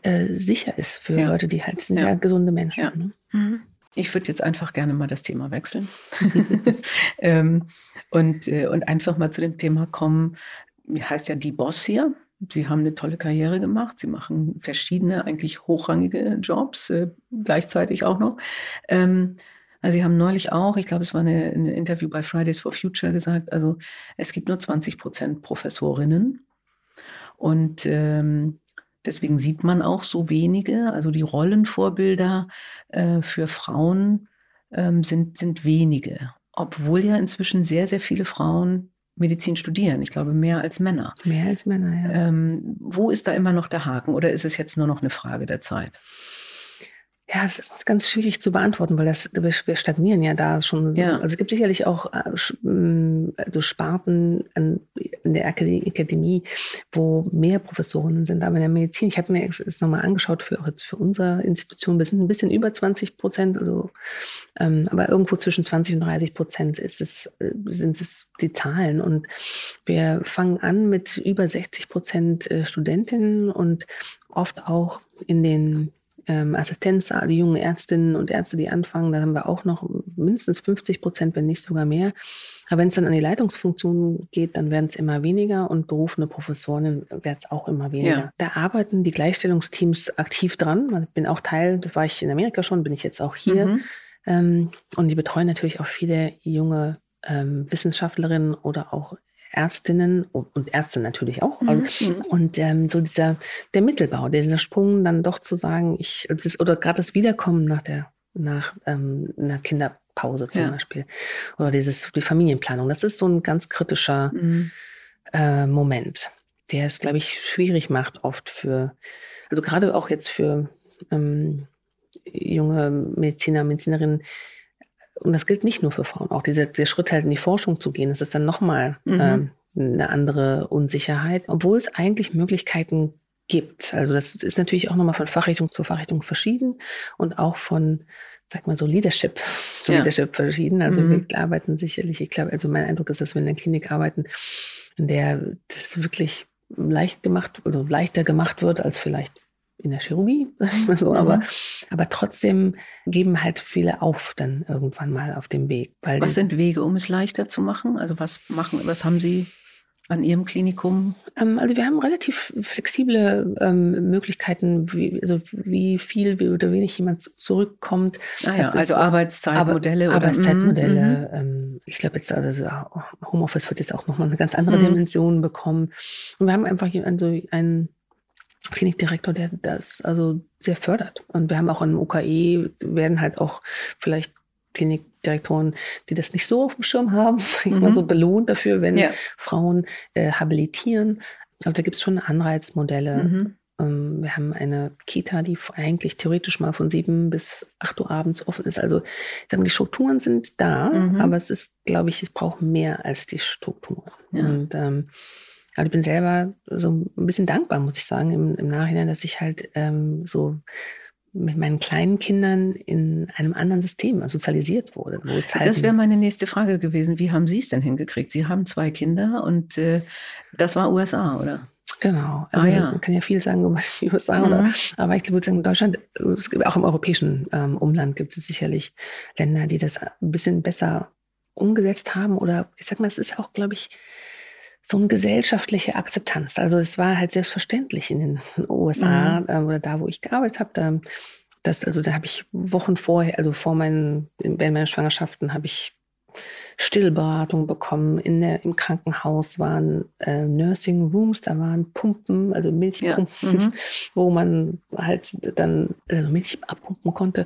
äh, sicher ist für ja. Leute, die halt sind ja, gesunde Menschen. Ja. Ne? Mhm. Ich würde jetzt einfach gerne mal das Thema wechseln ähm, und, äh, und einfach mal zu dem Thema kommen. Heißt ja die Boss hier. Sie haben eine tolle Karriere gemacht. Sie machen verschiedene, eigentlich hochrangige Jobs äh, gleichzeitig auch noch. Ähm, also Sie haben neulich auch, ich glaube, es war eine, ein Interview bei Fridays for Future gesagt, also es gibt nur 20 Prozent Professorinnen. Und ähm, Deswegen sieht man auch so wenige. Also die Rollenvorbilder äh, für Frauen ähm, sind, sind wenige. Obwohl ja inzwischen sehr, sehr viele Frauen Medizin studieren. Ich glaube, mehr als Männer. Mehr als Männer, ja. Ähm, wo ist da immer noch der Haken oder ist es jetzt nur noch eine Frage der Zeit? Ja, es ist ganz schwierig zu beantworten, weil das, wir stagnieren ja da schon. Ja. Also es gibt sicherlich auch also Sparten an, in der Akademie, wo mehr Professorinnen sind. Aber in der Medizin, ich habe mir es nochmal angeschaut für, jetzt für unsere Institution, wir sind ein bisschen über 20 Prozent, also, ähm, aber irgendwo zwischen 20 und 30 Prozent ist es, äh, sind es die Zahlen. Und wir fangen an mit über 60 Prozent äh, Studentinnen und oft auch in den ähm, Assistenz, die jungen Ärztinnen und Ärzte, die anfangen, da haben wir auch noch mindestens 50 Prozent, wenn nicht sogar mehr. Aber wenn es dann an die Leitungsfunktion geht, dann werden es immer weniger und berufene Professoren werden es auch immer weniger. Ja. Da arbeiten die Gleichstellungsteams aktiv dran. Ich bin auch Teil, das war ich in Amerika schon, bin ich jetzt auch hier. Mhm. Ähm, und die betreuen natürlich auch viele junge ähm, Wissenschaftlerinnen oder auch Ärztinnen und Ärzte natürlich auch. Mhm. Und ähm, so dieser der Mittelbau, dieser Sprung dann doch zu sagen, ich das, oder gerade das Wiederkommen nach der nach ähm, einer Kinderpause zum ja. Beispiel oder dieses die Familienplanung, das ist so ein ganz kritischer mhm. äh, Moment, der es glaube ich schwierig macht oft für also gerade auch jetzt für ähm, junge Mediziner, Medizinerinnen, und das gilt nicht nur für Frauen, auch dieser, der Schritt halt in die Forschung zu gehen, das ist dann nochmal mhm. ähm, eine andere Unsicherheit, obwohl es eigentlich Möglichkeiten gibt. Also das ist natürlich auch nochmal von Fachrichtung zu Fachrichtung verschieden und auch von, sag mal so, Leadership zu ja. Leadership verschieden. Also mhm. wir arbeiten sicherlich, ich glaube, also mein Eindruck ist, dass wir in der Klinik arbeiten, in der das wirklich leicht gemacht, also leichter gemacht wird als vielleicht in der Chirurgie, sag ich mal so, mhm. aber, aber trotzdem geben halt viele auf dann irgendwann mal auf dem Weg. was sind Wege, um es leichter zu machen? Also was machen, was haben Sie an Ihrem Klinikum? Ähm, also wir haben relativ flexible ähm, Möglichkeiten, wie, also wie viel wie oder wenig jemand zurückkommt. Ah ja, also Arbeitszeitmodelle Ar oder Arbeitszeitmodelle. Mhm. Ähm, ich glaube jetzt also Homeoffice wird jetzt auch nochmal eine ganz andere mhm. Dimension bekommen. Und wir haben einfach also einen Klinikdirektor, der das also sehr fördert. Und wir haben auch im UKE werden halt auch vielleicht Klinikdirektoren, die das nicht so auf dem Schirm haben, mhm. mal so belohnt dafür, wenn ja. Frauen äh, habilitieren. Also da gibt es schon Anreizmodelle. Mhm. Ähm, wir haben eine Kita, die eigentlich theoretisch mal von sieben bis acht Uhr abends offen ist. Also ich sage, die Strukturen sind da, mhm. aber es ist, glaube ich, es braucht mehr als die Strukturen. Ja. Und ähm, aber ich bin selber so ein bisschen dankbar, muss ich sagen, im, im Nachhinein, dass ich halt ähm, so mit meinen kleinen Kindern in einem anderen System sozialisiert wurde. Halt das wäre meine nächste Frage gewesen. Wie haben Sie es denn hingekriegt? Sie haben zwei Kinder und äh, das war USA, oder? Genau. Also ah, ja. man kann ja viel sagen über die USA, mhm. oder, aber ich würde sagen, in Deutschland, auch im europäischen ähm, Umland gibt es sicherlich Länder, die das ein bisschen besser umgesetzt haben. Oder ich sag mal, es ist auch, glaube ich, so eine gesellschaftliche Akzeptanz. Also es war halt selbstverständlich in den USA mhm. äh, oder da, wo ich gearbeitet habe. Da, das, also da habe ich Wochen vorher, also vor meinen, während meiner Schwangerschaften habe ich Stillberatung bekommen. In der, Im Krankenhaus waren äh, Nursing Rooms, da waren Pumpen, also Milchpumpen, ja. mhm. wo man halt dann also Milch abpumpen konnte.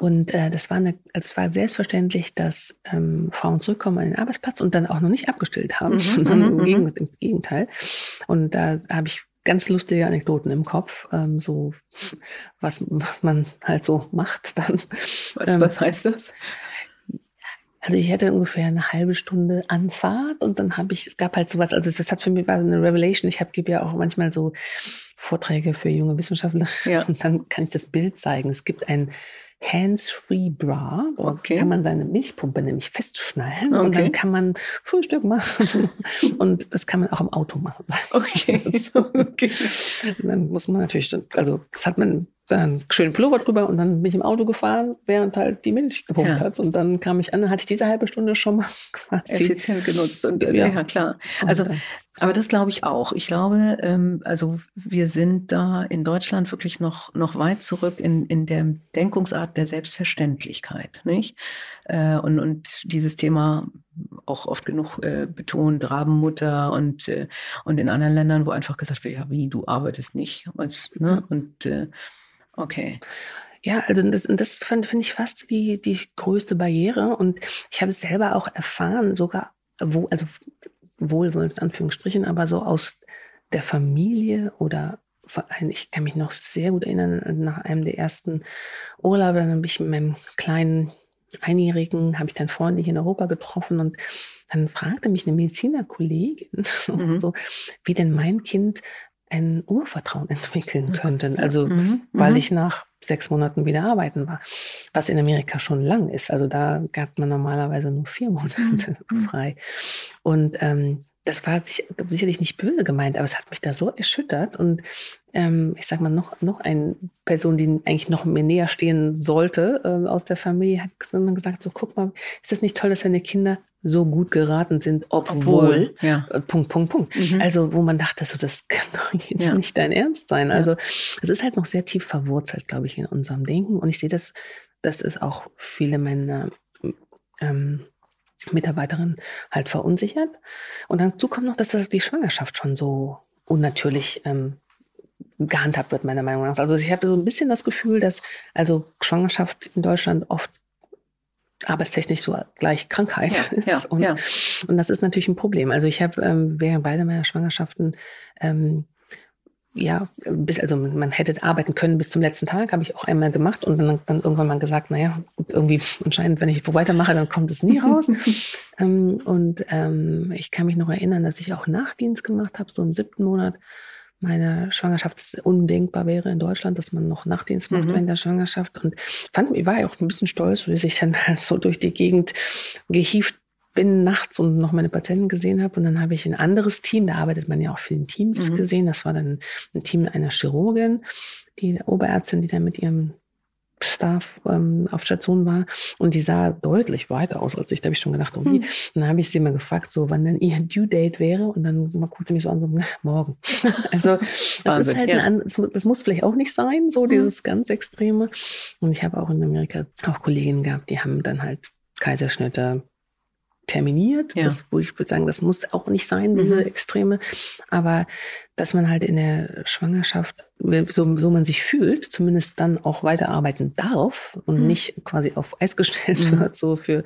Und äh, das war eine, also es war selbstverständlich, dass ähm, Frauen zurückkommen an den Arbeitsplatz und dann auch noch nicht abgestillt haben, mhm. sondern im, mhm. im Gegenteil. Und da habe ich ganz lustige Anekdoten im Kopf, ähm, so was, was man halt so macht dann. Was, ähm, was heißt das? Also ich hätte ungefähr eine halbe Stunde Anfahrt und dann habe ich, es gab halt sowas, also das hat für mich war eine Revelation. Ich habe gebe ja auch manchmal so Vorträge für junge Wissenschaftler ja. und dann kann ich das Bild zeigen. Es gibt ein Hands-Free Bra. Dort okay. kann man seine Milchpumpe nämlich festschnallen okay. und dann kann man Frühstück machen. und das kann man auch im Auto machen. Okay. okay. dann muss man natürlich, also das hat man dann schön Pullover drüber und dann bin ich im Auto gefahren, während halt die Milch gepumpt ja. hat. Und dann kam ich an, dann hatte ich diese halbe Stunde schon mal quasi effizient genutzt. Und, ja. ja, klar. Also, aber das glaube ich auch. Ich glaube, ähm, also wir sind da in Deutschland wirklich noch, noch weit zurück in, in der Denkungsart der Selbstverständlichkeit, nicht? Äh, und, und dieses Thema auch oft genug äh, betont, Rabenmutter und, äh, und in anderen Ländern, wo einfach gesagt wird, ja, wie, du arbeitest nicht. Und, ne? und äh, Okay. Ja, also das, das finde find ich fast die, die größte Barriere. Und ich habe es selber auch erfahren, sogar, wo, also wohl in Anführungsstrichen, aber so aus der Familie oder ich kann mich noch sehr gut erinnern, nach einem der ersten Urlaube, dann habe ich mit meinem kleinen Einjährigen, habe ich dann Freunde hier in Europa getroffen und dann fragte mich eine Medizinerkollegin, mhm. so, wie denn mein Kind ein Urvertrauen entwickeln könnten. Also, mhm. weil mhm. ich nach sechs Monaten wieder arbeiten war, was in Amerika schon lang ist. Also da gab man normalerweise nur vier Monate mhm. frei. Und ähm, das war sicherlich nicht böse gemeint, aber es hat mich da so erschüttert. Und ähm, ich sage mal, noch, noch eine Person, die eigentlich noch mir näher stehen sollte äh, aus der Familie, hat dann gesagt: So, guck mal, ist das nicht toll, dass deine Kinder so gut geraten sind, obwohl, obwohl ja. Äh, Punkt, Punkt, Punkt. Mhm. Also, wo man dachte, so, das kann doch jetzt ja. nicht dein Ernst sein. Also, es ist halt noch sehr tief verwurzelt, glaube ich, in unserem Denken. Und ich sehe das, das ist auch viele meiner ähm, Mitarbeiterin halt verunsichert. Und dazu kommt noch, dass das die Schwangerschaft schon so unnatürlich ähm, gehandhabt wird, meiner Meinung nach. Also ich habe so ein bisschen das Gefühl, dass also Schwangerschaft in Deutschland oft arbeitstechnisch so gleich Krankheit ja, ist. Ja, und, ja. und das ist natürlich ein Problem. Also ich habe ähm, während beide meiner Schwangerschaften ähm, ja, bis, also man hätte arbeiten können bis zum letzten Tag, habe ich auch einmal gemacht und dann, dann irgendwann mal gesagt, naja, gut, irgendwie anscheinend, wenn ich weitermache, dann kommt es nie raus. ähm, und ähm, ich kann mich noch erinnern, dass ich auch Nachdienst gemacht habe, so im siebten Monat meiner Schwangerschaft es undenkbar wäre in Deutschland, dass man noch Nachtdienst macht mhm. während der Schwangerschaft. Und fand, ich war ja auch ein bisschen stolz, dass ich dann so durch die Gegend gehieft bin nachts und noch meine Patienten gesehen habe. Und dann habe ich ein anderes Team, da arbeitet man ja auch viel in Teams mhm. gesehen. Das war dann ein Team einer Chirurgin, die Oberärztin, die dann mit ihrem Staff ähm, auf Station war und die sah deutlich weiter aus als ich. Da habe ich schon gedacht, oh wie. Hm. dann habe ich sie mal gefragt, so wann denn ihr Due Date wäre und dann guckt sie mich so an, so na, morgen. also das ist halt ja. ein, das, muss, das muss vielleicht auch nicht sein, so hm. dieses ganz Extreme. Und ich habe auch in Amerika auch Kolleginnen gehabt, die haben dann halt Kaiserschnitte terminiert. Ja. Das, wo ich würde sagen, das muss auch nicht sein, diese mhm. Extreme. Aber dass man halt in der Schwangerschaft, so, so man sich fühlt, zumindest dann auch weiterarbeiten darf und mhm. nicht quasi auf Eis gestellt mhm. wird, so für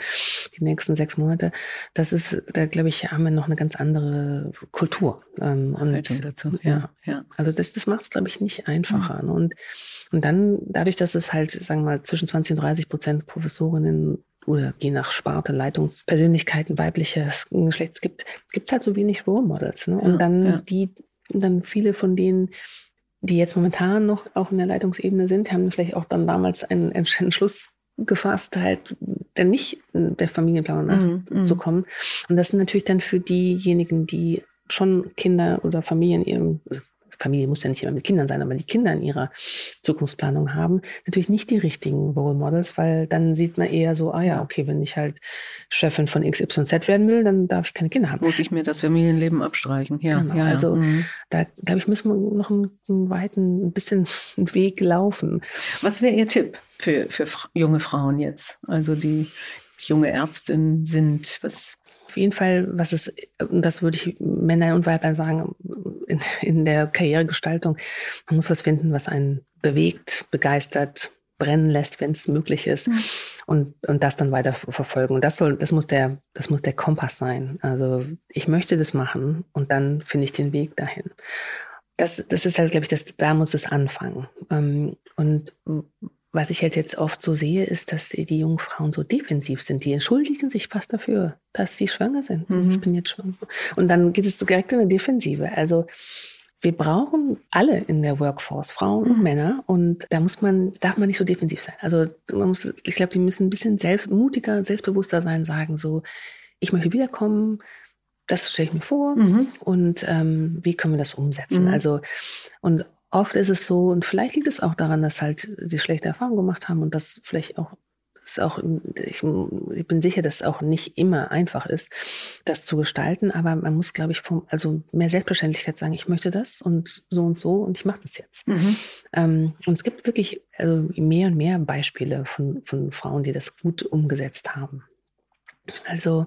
die nächsten sechs Monate. Das ist, da glaube ich, haben wir noch eine ganz andere Kultur. Ähm, und, dazu. Ja, ja. Also das, das macht es, glaube ich, nicht einfacher. Mhm. Ne? Und, und dann, dadurch, dass es halt, sagen wir mal, zwischen 20 und 30 Prozent Professorinnen oder je nach Sparte Leitungspersönlichkeiten weibliches Geschlechts gibt, gibt es halt so wenig Role Models. Ne? Und ja, dann ja. die, dann viele von denen, die jetzt momentan noch auch in der Leitungsebene sind, haben vielleicht auch dann damals einen Entschluss gefasst, halt dann nicht der Familienplanung mhm, nachzukommen. Mm, Und das sind natürlich dann für diejenigen, die schon Kinder oder Familien ihrem, also Familie muss ja nicht immer mit Kindern sein, aber die Kinder in ihrer Zukunftsplanung haben, natürlich nicht die richtigen Role Models, weil dann sieht man eher so, ah ja, okay, wenn ich halt Chefin von XYZ werden will, dann darf ich keine Kinder haben. Muss ich mir das Familienleben abstreichen, ja. Genau. ja. Also mhm. da, glaube ich, müssen wir noch einen, einen weiten, ein bisschen einen Weg laufen. Was wäre Ihr Tipp für, für junge Frauen jetzt? Also die junge Ärztin sind, was auf jeden Fall, was es, und das würde ich Männern und Weibern sagen, in, in der Karrieregestaltung, man muss was finden, was einen bewegt, begeistert, brennen lässt, wenn es möglich ist. Mhm. Und, und das dann weiter verfolgen. Und das soll, das muss der, das muss der Kompass sein. Also ich möchte das machen und dann finde ich den Weg dahin. Das, das ist halt, glaube ich, das, da muss es anfangen. Ähm, und was ich jetzt, jetzt oft so sehe, ist, dass die jungen Frauen so defensiv sind. Die entschuldigen sich fast dafür, dass sie schwanger sind. Mhm. Ich bin jetzt schwanger. Und dann geht es direkt in eine Defensive. Also wir brauchen alle in der Workforce, Frauen und mhm. Männer. Und da muss man, darf man nicht so defensiv sein. Also man muss, ich glaube, die müssen ein bisschen selbst, mutiger, selbstbewusster sein, sagen so, ich möchte wiederkommen, das stelle ich mir vor mhm. und ähm, wie können wir das umsetzen? Mhm. Also und oft ist es so, und vielleicht liegt es auch daran, dass halt die schlechte Erfahrungen gemacht haben und das vielleicht auch ist auch, ich, ich, bin sicher, dass es auch nicht immer einfach ist, das zu gestalten, aber man muss, glaube ich, vom, also mehr Selbstverständlichkeit sagen, ich möchte das und so und so und ich mache das jetzt. Mhm. Ähm, und es gibt wirklich also mehr und mehr Beispiele von, von Frauen, die das gut umgesetzt haben. Also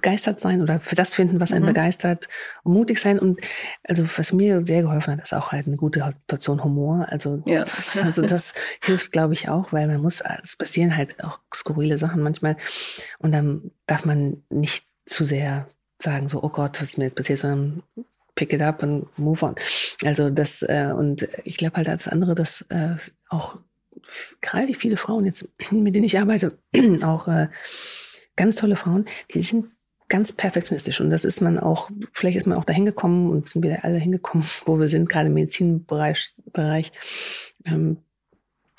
begeistert sein oder für das finden, was einen mhm. begeistert und mutig sein. Und also was mir sehr geholfen hat, ist auch halt eine gute Portion Humor. Also, ja. also das hilft, glaube ich, auch, weil man muss, es passieren halt auch skurrile Sachen manchmal. Und dann darf man nicht zu sehr sagen, so, oh Gott, was ist mir jetzt passiert, sondern pick it up and move on. Also das, äh, und ich glaube halt das andere, dass äh, auch gerade viele Frauen jetzt, mit denen ich arbeite, auch äh, ganz tolle Frauen, die sind ganz perfektionistisch. Und das ist man auch, vielleicht ist man auch dahin gekommen und sind wieder alle hingekommen, wo wir sind, gerade im Medizinbereich. Bereich, ähm,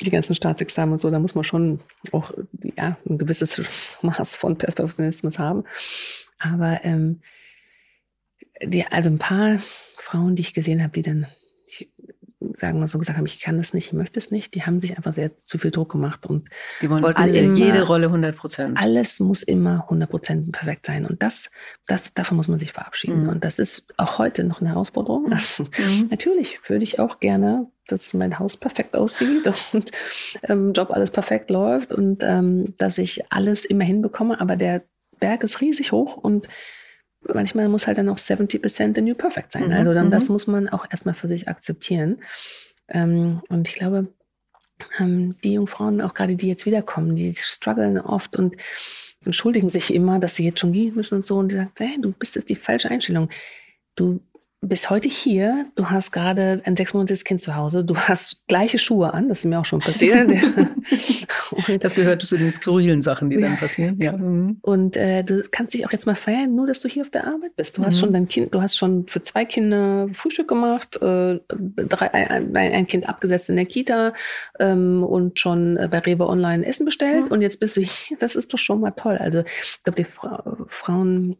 die ganzen Staatsexamen und so, da muss man schon auch ja, ein gewisses Maß von Perfektionismus haben. Aber ähm, die, also ein paar Frauen, die ich gesehen habe, die dann sagen wir so gesagt haben, ich kann das nicht, ich möchte es nicht, die haben sich einfach sehr zu viel Druck gemacht und die wollen alle, immer, jede Rolle 100 Prozent. Alles muss immer 100 Prozent perfekt sein und das, das, davon muss man sich verabschieden. Mhm. Und das ist auch heute noch eine Herausforderung. Mhm. Also. Natürlich würde ich auch gerne, dass mein Haus perfekt aussieht und im ähm, Job alles perfekt läuft und ähm, dass ich alles immer hinbekomme, aber der Berg ist riesig hoch und manchmal muss halt dann auch 70% the new perfect sein. Mhm, also dann, das mhm. muss man auch erstmal für sich akzeptieren. Ähm, und ich glaube, ähm, die Jungfrauen, auch gerade die jetzt wiederkommen, die strugglen oft und entschuldigen sich immer, dass sie jetzt schon gehen müssen und so. Und die sagen, hey, du bist jetzt die falsche Einstellung. Du bist heute hier, du hast gerade ein sechsmonatiges Kind zu Hause, du hast gleiche Schuhe an, das ist mir auch schon passiert. das gehört zu den skurrilen Sachen, die ja. dann passieren. Ja. Mhm. Und äh, du kannst dich auch jetzt mal feiern, nur dass du hier auf der Arbeit bist. Du mhm. hast schon dein Kind, du hast schon für zwei Kinder Frühstück gemacht, äh, drei, ein, ein, Kind abgesetzt in der Kita ähm, und schon bei Rewe Online Essen bestellt. Mhm. Und jetzt bist du hier. Das ist doch schon mal toll. Also ich glaube, die Fra Frauen,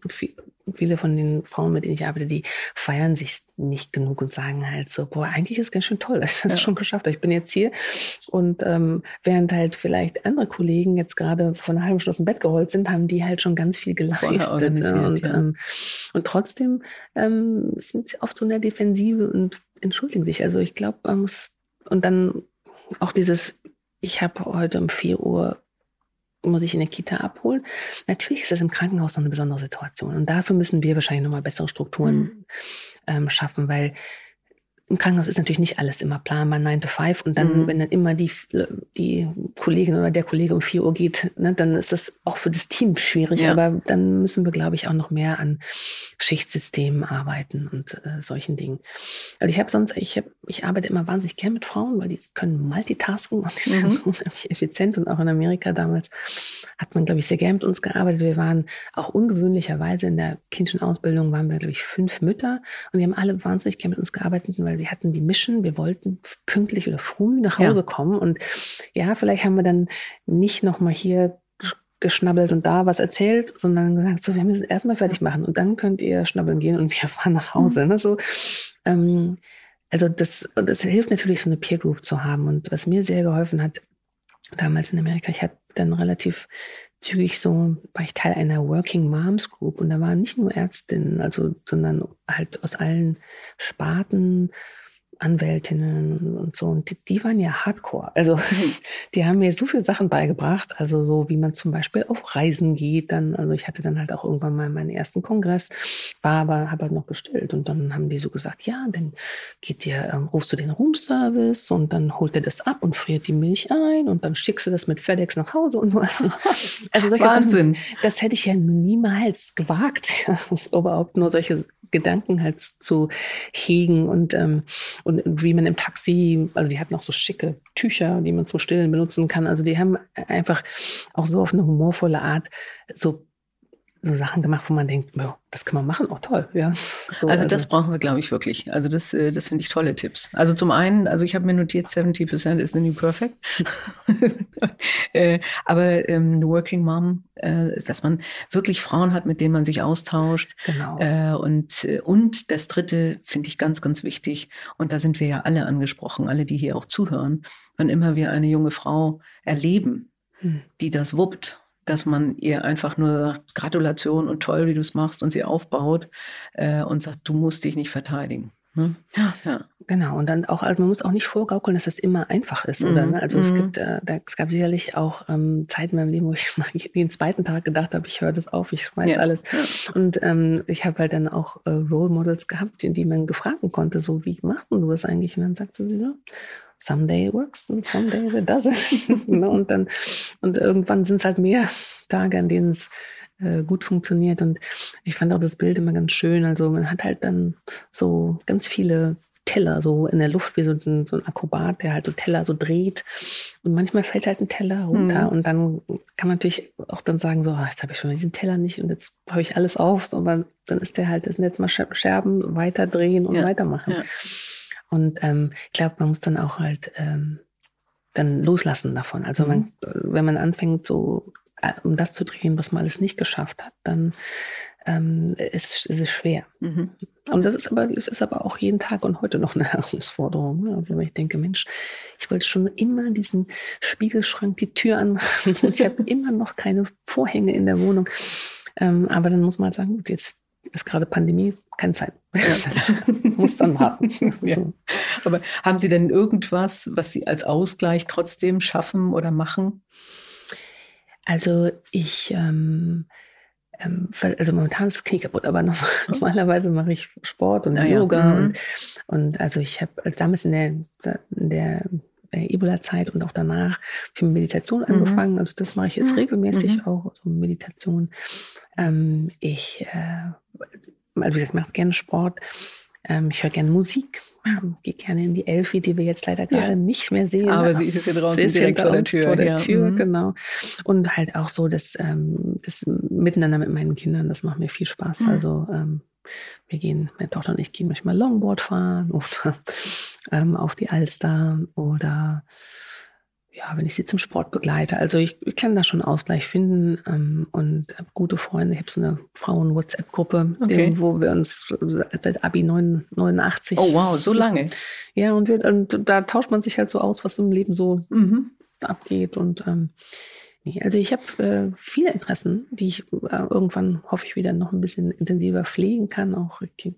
viele von den Frauen, mit denen ich arbeite, die feiern sich nicht genug und sagen halt so, boah, eigentlich ist es ganz schön toll, dass ich das ja. schon geschafft habe. Ich bin jetzt hier und ähm, während halt vielleicht andere Kollegen jetzt gerade von einer halben Stunde aus dem Bett geholt sind, haben die halt schon ganz viel geleistet. Ne? Und, ja. ähm, und trotzdem ähm, sind sie oft so in der Defensive und entschuldigen sich. Also ich glaube, man muss und dann auch dieses, ich habe heute um 4 Uhr muss ich in der Kita abholen. Natürlich ist das im Krankenhaus noch eine besondere Situation. Und dafür müssen wir wahrscheinlich nochmal bessere Strukturen mhm. ähm, schaffen, weil im Krankenhaus ist natürlich nicht alles immer planbar, 9 to 5. Und dann, mhm. wenn dann immer die, die Kollegin oder der Kollege um 4 Uhr geht, ne, dann ist das auch für das Team schwierig. Ja. Aber dann müssen wir, glaube ich, auch noch mehr an Schichtsystemen arbeiten und äh, solchen Dingen. Also ich habe sonst, ich, hab, ich arbeite immer wahnsinnig gern mit Frauen, weil die können multitasken und die sind mhm. unheimlich effizient. Und auch in Amerika damals hat man, glaube ich, sehr gern mit uns gearbeitet. Wir waren auch ungewöhnlicherweise in der klinischen Ausbildung, waren wir, glaube ich, fünf Mütter. Und die haben alle wahnsinnig gern mit uns gearbeitet, weil wir hatten die Mission, wir wollten pünktlich oder früh nach Hause ja. kommen. Und ja, vielleicht haben wir dann nicht nochmal hier geschnabbelt und da was erzählt, sondern gesagt, so, wir müssen erstmal fertig machen und dann könnt ihr schnabbeln gehen und wir fahren nach Hause. Mhm. Ne? So, ähm, also das, das hilft natürlich, so eine Peer Group zu haben. Und was mir sehr geholfen hat, damals in Amerika, ich habe dann relativ zügig so, war ich Teil einer Working Moms Group und da waren nicht nur Ärztinnen, also, sondern halt aus allen Sparten, Anwältinnen und so. Und die, die, waren ja hardcore. Also die haben mir so viele Sachen beigebracht. Also so, wie man zum Beispiel auf Reisen geht. Dann, also ich hatte dann halt auch irgendwann mal meinen ersten Kongress, war aber, habe halt noch bestellt. Und dann haben die so gesagt, ja, dann geht dir, ähm, rufst du den Roomservice und dann holt er das ab und friert die Milch ein und dann schickst du das mit FedEx nach Hause und so. Also, also solche Wahnsinn. Sachen, das hätte ich ja niemals gewagt, überhaupt nur solche Gedanken halt zu hegen und, ähm, und wie man im Taxi, also die hatten auch so schicke Tücher, die man zum Stillen benutzen kann. Also die haben einfach auch so auf eine humorvolle Art so so Sachen gemacht, wo man denkt, das kann man machen, auch oh, toll. Ja, so, also, also das brauchen wir, glaube ich, wirklich. Also das, äh, das finde ich tolle Tipps. Also zum einen, also ich habe mir notiert, 70% is the new perfect. Äh, aber ähm, eine Working Mom äh, ist, dass man wirklich Frauen hat, mit denen man sich austauscht. Genau. Äh, und, äh, und das Dritte finde ich ganz, ganz wichtig. Und da sind wir ja alle angesprochen, alle, die hier auch zuhören. Wann immer wir eine junge Frau erleben, hm. die das wuppt dass man ihr einfach nur sagt, Gratulation und toll, wie du es machst und sie aufbaut äh, und sagt, du musst dich nicht verteidigen. Ne? Ja, ja. Genau, und dann auch, also man muss auch nicht vorgaukeln, dass das immer einfach ist, mhm. oder? Ne? Also mhm. es gibt, äh, da, es gab sicherlich auch ähm, Zeiten in meinem Leben, wo ich mal den zweiten Tag gedacht habe, ich höre das auf, ich schmeiß ja. alles. Und ähm, ich habe halt dann auch äh, Role Models gehabt, die, die man gefragen konnte, so wie machst du das eigentlich? Und dann sagte sie, ja, someday it works and someday it doesn't. Ne, und dann, und irgendwann sind es halt mehr Tage, an denen es äh, gut funktioniert. Und ich fand auch das Bild immer ganz schön. Also man hat halt dann so ganz viele Teller so in der Luft wie so ein, so ein Akrobat, der halt so Teller so dreht. Und manchmal fällt halt ein Teller runter. Mhm. Und dann kann man natürlich auch dann sagen, so, ah, jetzt habe ich schon diesen Teller nicht und jetzt habe ich alles auf. Aber dann ist der halt, das sind jetzt mal Scherben, weiter drehen und ja. weitermachen. Ja. Und ähm, ich glaube, man muss dann auch halt ähm, dann loslassen davon. Also mhm. man, wenn man anfängt, so äh, um das zu drehen, was man alles nicht geschafft hat, dann ähm, ist, ist es schwer. Mhm. Und das ist aber, es ist aber auch jeden Tag und heute noch eine Herausforderung. Ne? Also wenn ich denke, Mensch, ich wollte schon immer diesen Spiegelschrank, die Tür anmachen ich habe immer noch keine Vorhänge in der Wohnung. Ähm, aber dann muss man halt sagen, gut, jetzt ist gerade Pandemie, keine Zeit. Ja. Muss dann warten. Ja. So. Aber haben Sie denn irgendwas, was Sie als Ausgleich trotzdem schaffen oder machen? Also ich, ähm, ähm, also momentan ist das Knie kaputt, aber normalerweise mache ich Sport und ah, Yoga ja. mhm. und, und also ich habe als damals in der, in der Ebola-Zeit und auch danach für Meditation mhm. angefangen. Also das mache ich jetzt mhm. regelmäßig mhm. auch, also Meditation. Ähm, ich, äh, also wie gesagt, mache gerne Sport. Ähm, ich höre gerne Musik. Ähm, gehe gerne in die Elfi, die wir jetzt leider gerade ja. nicht mehr sehen. Aber sie ist ja draußen ist direkt vor der Tür. Vor der ja. Tür, mhm. genau. Und halt auch so das, ähm, das Miteinander mit meinen Kindern, das macht mir viel Spaß. Mhm. Also ähm, wir gehen, meine Tochter und ich gehen manchmal Longboard fahren oder ähm, auf die Alster oder ja, wenn ich sie zum Sport begleite. Also ich, ich kann da schon Ausgleich finden ähm, und habe gute Freunde. Ich habe so eine Frauen-WhatsApp-Gruppe, okay. wo wir uns seit Abi 89. Oh wow, so lange. Ja, und, wir, und da tauscht man sich halt so aus, was im Leben so mhm. abgeht. Und ähm, nee, also ich habe äh, viele Interessen, die ich äh, irgendwann hoffe ich wieder noch ein bisschen intensiver pflegen kann. Auch ich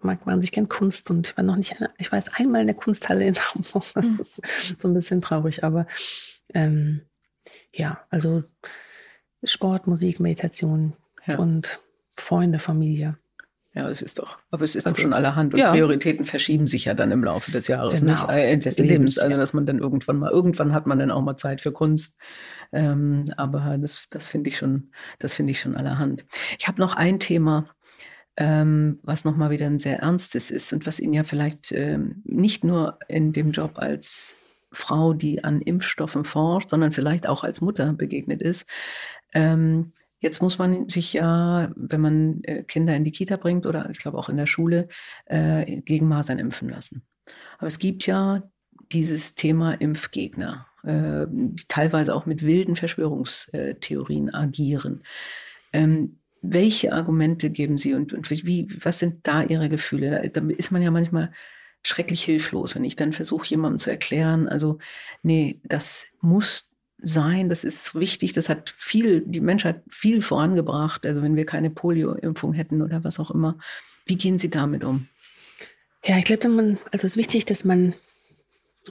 mag wahnsinnig gern Kunst und ich war noch nicht, ich war jetzt einmal in der Kunsthalle in Hamburg. Das mhm. ist so ein bisschen traurig, aber ähm, ja, also Sport, Musik, Meditation ja. und Freunde, Familie. Ja, es ist doch, aber es ist also, doch schon allerhand. Und ja. Prioritäten verschieben sich ja dann im Laufe des Jahres, genau. nicht? Äh, des Lebens. Lebens. Also, dass man dann irgendwann mal, irgendwann hat man dann auch mal Zeit für Kunst. Ähm, aber das, das finde ich schon, das finde ich schon allerhand. Ich habe noch ein Thema, ähm, was nochmal wieder ein sehr ernstes ist und was Ihnen ja vielleicht ähm, nicht nur in dem Job als Frau, die an Impfstoffen forscht, sondern vielleicht auch als Mutter begegnet ist. Ähm, jetzt muss man sich ja, wenn man äh, Kinder in die Kita bringt oder ich glaube auch in der Schule, äh, gegen Masern impfen lassen. Aber es gibt ja dieses Thema Impfgegner, äh, die teilweise auch mit wilden Verschwörungstheorien agieren. Ähm, welche Argumente geben Sie und, und wie, was sind da Ihre Gefühle? Da, da ist man ja manchmal schrecklich hilflos, wenn ich dann versuche, jemandem zu erklären, also nee, das muss sein, das ist wichtig, das hat viel, die Menschheit viel vorangebracht, also wenn wir keine Polio-Impfung hätten oder was auch immer. Wie gehen Sie damit um? Ja, ich glaube, also es ist wichtig, dass man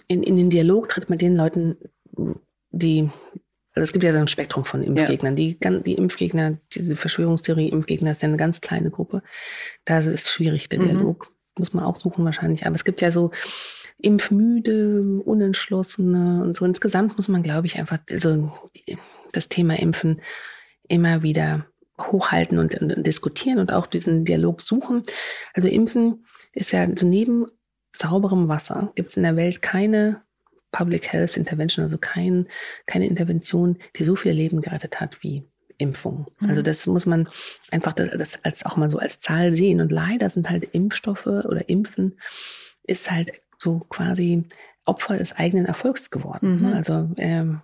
in, in den Dialog tritt mit den Leuten, die also es gibt ja so ein Spektrum von Impfgegnern. Ja. Die, die Impfgegner, diese Verschwörungstheorie, Impfgegner ist ja eine ganz kleine Gruppe. Da ist es schwierig, der mhm. Dialog. Muss man auch suchen wahrscheinlich. Aber es gibt ja so Impfmüde, Unentschlossene und so. Insgesamt muss man, glaube ich, einfach so das Thema Impfen immer wieder hochhalten und, und, und diskutieren und auch diesen Dialog suchen. Also Impfen ist ja so neben sauberem Wasser gibt es in der Welt keine Public Health Intervention, also kein, keine Intervention, die so viele Leben gerettet hat wie Impfung. Mhm. Also das muss man einfach das, das als auch mal so als Zahl sehen. Und leider sind halt Impfstoffe oder Impfen ist halt so quasi Opfer des eigenen Erfolgs geworden. Mhm. Also ähm,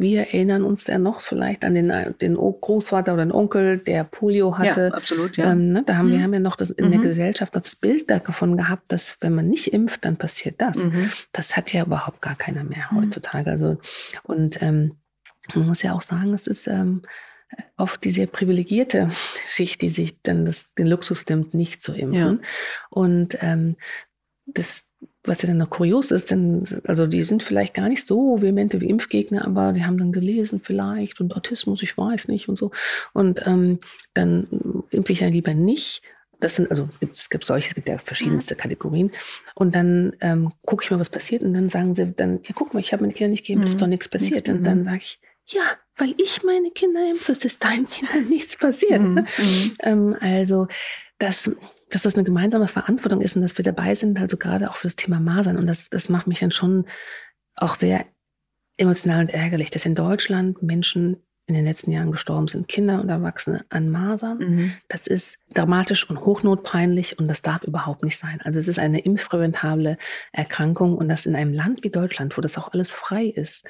wir erinnern uns ja noch vielleicht an den, den Großvater oder den Onkel, der Polio hatte. Ja, absolut, ja. Ähm, ne, da haben mhm. wir haben ja noch das, in mhm. der Gesellschaft das Bild davon gehabt, dass wenn man nicht impft, dann passiert das. Mhm. Das hat ja überhaupt gar keiner mehr mhm. heutzutage. Also, und ähm, man muss ja auch sagen, es ist ähm, oft diese privilegierte Schicht, die sich dann das, den Luxus nimmt, nicht zu impfen. Ja. Und ähm, das, was ja dann noch kurios ist, denn also die sind vielleicht gar nicht so vehemente wie Impfgegner, aber die haben dann gelesen vielleicht und Autismus, ich weiß nicht und so. Und ähm, dann impfe ich ja lieber nicht. Das sind, also es gibt solche, es gibt ja verschiedenste mhm. Kategorien. Und dann ähm, gucke ich mal, was passiert. Und dann sagen sie dann, ja, guck mal, ich habe meine Kinder nicht geimpft, mhm. ist doch nichts passiert. Und dann sage ich, ja, weil ich meine Kinder impfe, ist deinen Kindern nichts passiert. Mhm. mhm. ähm, also das dass das eine gemeinsame Verantwortung ist und dass wir dabei sind, also gerade auch für das Thema Masern. Und das, das macht mich dann schon auch sehr emotional und ärgerlich, dass in Deutschland Menschen in den letzten Jahren gestorben sind, Kinder und Erwachsene an Masern. Mhm. Das ist dramatisch und hochnotpeinlich und das darf überhaupt nicht sein. Also es ist eine impfpräventable Erkrankung und das in einem Land wie Deutschland, wo das auch alles frei ist.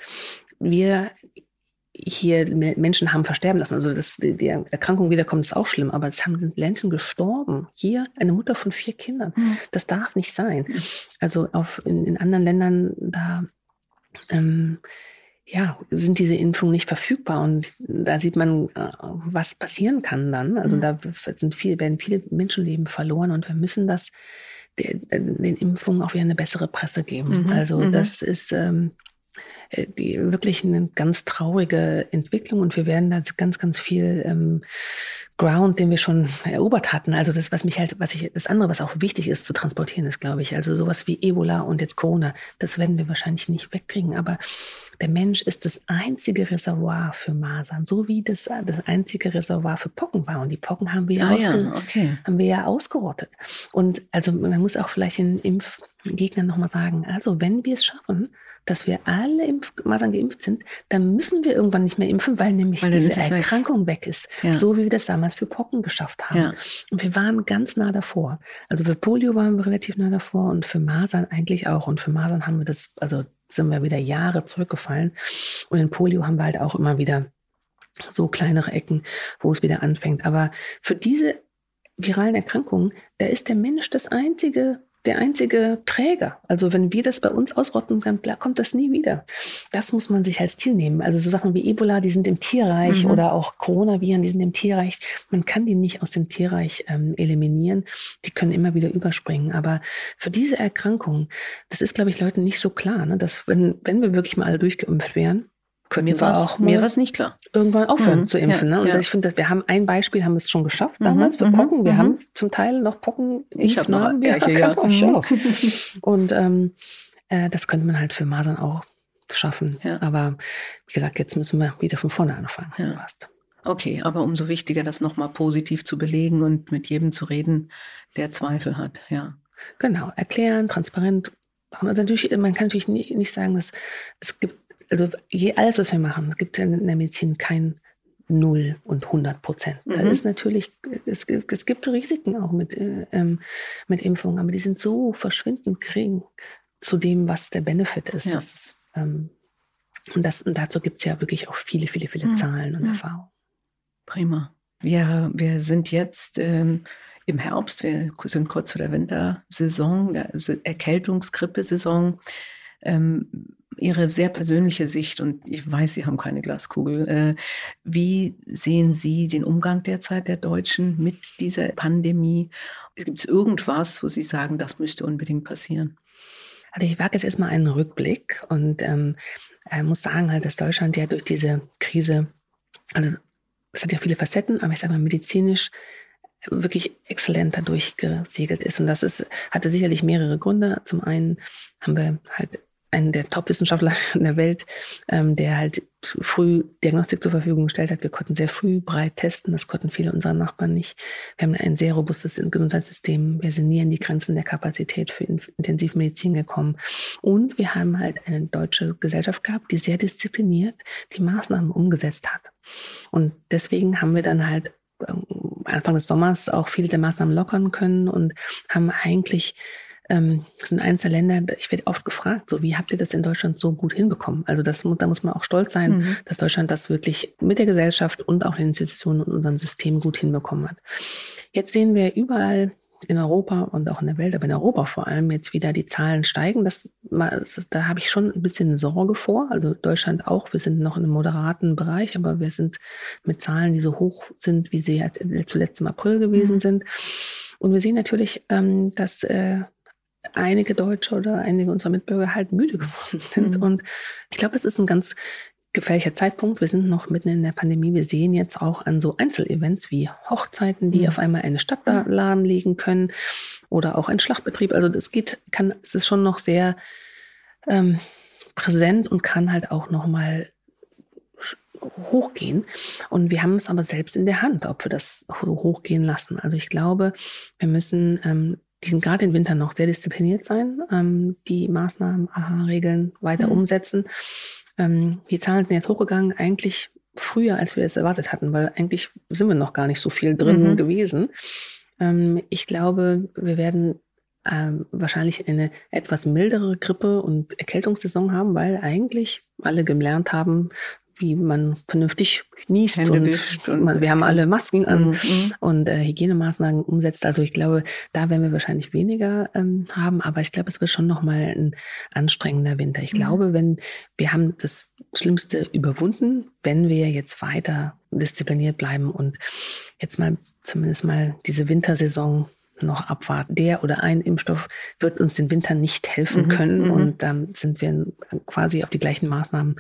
Wir hier Menschen haben versterben lassen. Also dass die Erkrankung wiederkommt, ist auch schlimm, aber es haben Menschen gestorben. Hier eine Mutter von vier Kindern. Mhm. Das darf nicht sein. Also auf, in, in anderen Ländern, da ähm, ja, sind diese Impfungen nicht verfügbar und da sieht man, äh, was passieren kann dann. Also mhm. da sind viel, werden viele Menschenleben verloren und wir müssen das den Impfungen auch wieder eine bessere Presse geben. Mhm. Also mhm. das ist ähm, äh, die wirklich eine ganz traurige Entwicklung und wir werden da ganz, ganz viel ähm, Ground, den wir schon erobert hatten. Also das, was mich halt, was ich, das andere, was auch wichtig ist zu transportieren, ist, glaube ich, also sowas wie Ebola und jetzt Corona, das werden wir wahrscheinlich nicht wegkriegen, aber der Mensch ist das einzige Reservoir für Masern, so wie das das einzige Reservoir für Pocken war. Und die Pocken haben wir ja, ah, ja okay. haben wir ja ausgerottet. Und also man muss auch vielleicht den Impfgegnern nochmal sagen, also wenn wir es schaffen, dass wir alle Impf Masern geimpft sind, dann müssen wir irgendwann nicht mehr impfen, weil nämlich weil diese Erkrankung weg, weg ist. Ja. So wie wir das damals für Pocken geschafft haben. Ja. Und wir waren ganz nah davor. Also für Polio waren wir relativ nah davor und für Masern eigentlich auch. Und für Masern haben wir das, also sind wir wieder Jahre zurückgefallen. Und in Polio haben wir halt auch immer wieder so kleinere Ecken, wo es wieder anfängt. Aber für diese viralen Erkrankungen, da ist der Mensch das einzige der einzige Träger. Also wenn wir das bei uns ausrotten, dann kommt das nie wieder. Das muss man sich als Ziel nehmen. Also so Sachen wie Ebola, die sind im Tierreich mhm. oder auch Coronaviren, die sind im Tierreich. Man kann die nicht aus dem Tierreich ähm, eliminieren. Die können immer wieder überspringen. Aber für diese Erkrankung, das ist, glaube ich, Leuten nicht so klar, ne? dass wenn, wenn wir wirklich mal alle durchgeimpft wären, können mir wir auch mir war es nicht klar. Irgendwann aufhören mhm. zu impfen. Ja, ne? Und ja. ich finde, wir haben ein Beispiel, haben es schon geschafft mhm. damals für mhm. Pocken. Wir mhm. haben zum Teil noch Pocken. Ich habe noch ja, ja. ja. Und ähm, äh, das könnte man halt für Masern auch schaffen. Aber wie gesagt, jetzt müssen wir wieder von vorne anfangen. Okay, aber umso wichtiger, das nochmal positiv zu belegen und mit jedem zu reden, der Zweifel hat. Ja. Genau, erklären, transparent. Also natürlich, man kann natürlich nicht sagen, dass es gibt also je, alles, was wir machen, es gibt in der Medizin kein Null und 100 Prozent. Mhm. Da ist natürlich, es, es, gibt Risiken auch mit, äh, ähm, mit Impfungen, aber die sind so verschwindend gering zu dem, was der Benefit ist. Ja. ist ähm, und, das, und dazu gibt es ja wirklich auch viele, viele, viele mhm. Zahlen und mhm. Erfahrungen. Prima. Wir, wir sind jetzt ähm, im Herbst, wir sind kurz vor der Wintersaison, der Erkältungsgrippesaison. Ähm, Ihre sehr persönliche Sicht, und ich weiß, Sie haben keine Glaskugel, äh, wie sehen Sie den Umgang derzeit der Deutschen mit dieser Pandemie? Gibt es irgendwas, wo Sie sagen, das müsste unbedingt passieren? Also ich wage jetzt erstmal einen Rückblick und ähm, äh, muss sagen, halt, dass Deutschland ja durch diese Krise, also es hat ja viele Facetten, aber ich sage mal medizinisch wirklich exzellent dadurch gesegelt ist. Und das ist, hatte sicherlich mehrere Gründe. Zum einen haben wir halt einen der Top-Wissenschaftler in der Welt, ähm, der halt früh Diagnostik zur Verfügung gestellt hat. Wir konnten sehr früh breit testen, das konnten viele unserer Nachbarn nicht. Wir haben ein sehr robustes Gesundheitssystem. Wir sind nie an die Grenzen der Kapazität für Intensivmedizin gekommen. Und wir haben halt eine deutsche Gesellschaft gehabt, die sehr diszipliniert die Maßnahmen umgesetzt hat. Und deswegen haben wir dann halt ähm, Anfang des Sommers auch viele der Maßnahmen lockern können und haben eigentlich ähm, sind eines der Länder, ich werde oft gefragt, so wie habt ihr das in Deutschland so gut hinbekommen? Also das, da muss man auch stolz sein, mhm. dass Deutschland das wirklich mit der Gesellschaft und auch den Institutionen und unserem System gut hinbekommen hat. Jetzt sehen wir überall in Europa und auch in der Welt, aber in Europa vor allem jetzt wieder die Zahlen steigen. Das, da habe ich schon ein bisschen Sorge vor. Also Deutschland auch. Wir sind noch in einem moderaten Bereich, aber wir sind mit Zahlen, die so hoch sind, wie sie zuletzt im April gewesen mhm. sind. Und wir sehen natürlich, ähm, dass äh, einige Deutsche oder einige unserer Mitbürger halt müde geworden sind. Mhm. Und ich glaube, es ist ein ganz gefährlicher Zeitpunkt. Wir sind noch mitten in der Pandemie. Wir sehen jetzt auch an so Einzelevents wie Hochzeiten, die mhm. auf einmal eine Stadt da lahmlegen können oder auch ein Schlachtbetrieb. Also das geht, kann, es ist schon noch sehr ähm, präsent und kann halt auch noch mal hochgehen. Und wir haben es aber selbst in der Hand, ob wir das hochgehen lassen. Also ich glaube, wir müssen ähm, die sind gerade im Winter noch sehr diszipliniert sein, ähm, die Maßnahmen, AHA-Regeln weiter mhm. umsetzen. Ähm, die Zahlen sind jetzt hochgegangen, eigentlich früher, als wir es erwartet hatten, weil eigentlich sind wir noch gar nicht so viel drin mhm. gewesen. Ähm, ich glaube, wir werden ähm, wahrscheinlich eine etwas mildere Grippe- und Erkältungssaison haben, weil eigentlich alle gelernt haben, wie man vernünftig niest Hände und, und man, wir haben alle Masken an mhm. und äh, Hygienemaßnahmen umsetzt. Also ich glaube, da werden wir wahrscheinlich weniger ähm, haben, aber ich glaube, es wird schon nochmal ein anstrengender Winter. Ich mhm. glaube, wenn wir haben das Schlimmste überwunden, wenn wir jetzt weiter diszipliniert bleiben und jetzt mal zumindest mal diese Wintersaison noch abwarten. Der oder ein Impfstoff wird uns den Winter nicht helfen mhm, können. Mhm. Und dann sind wir quasi auf die gleichen Maßnahmen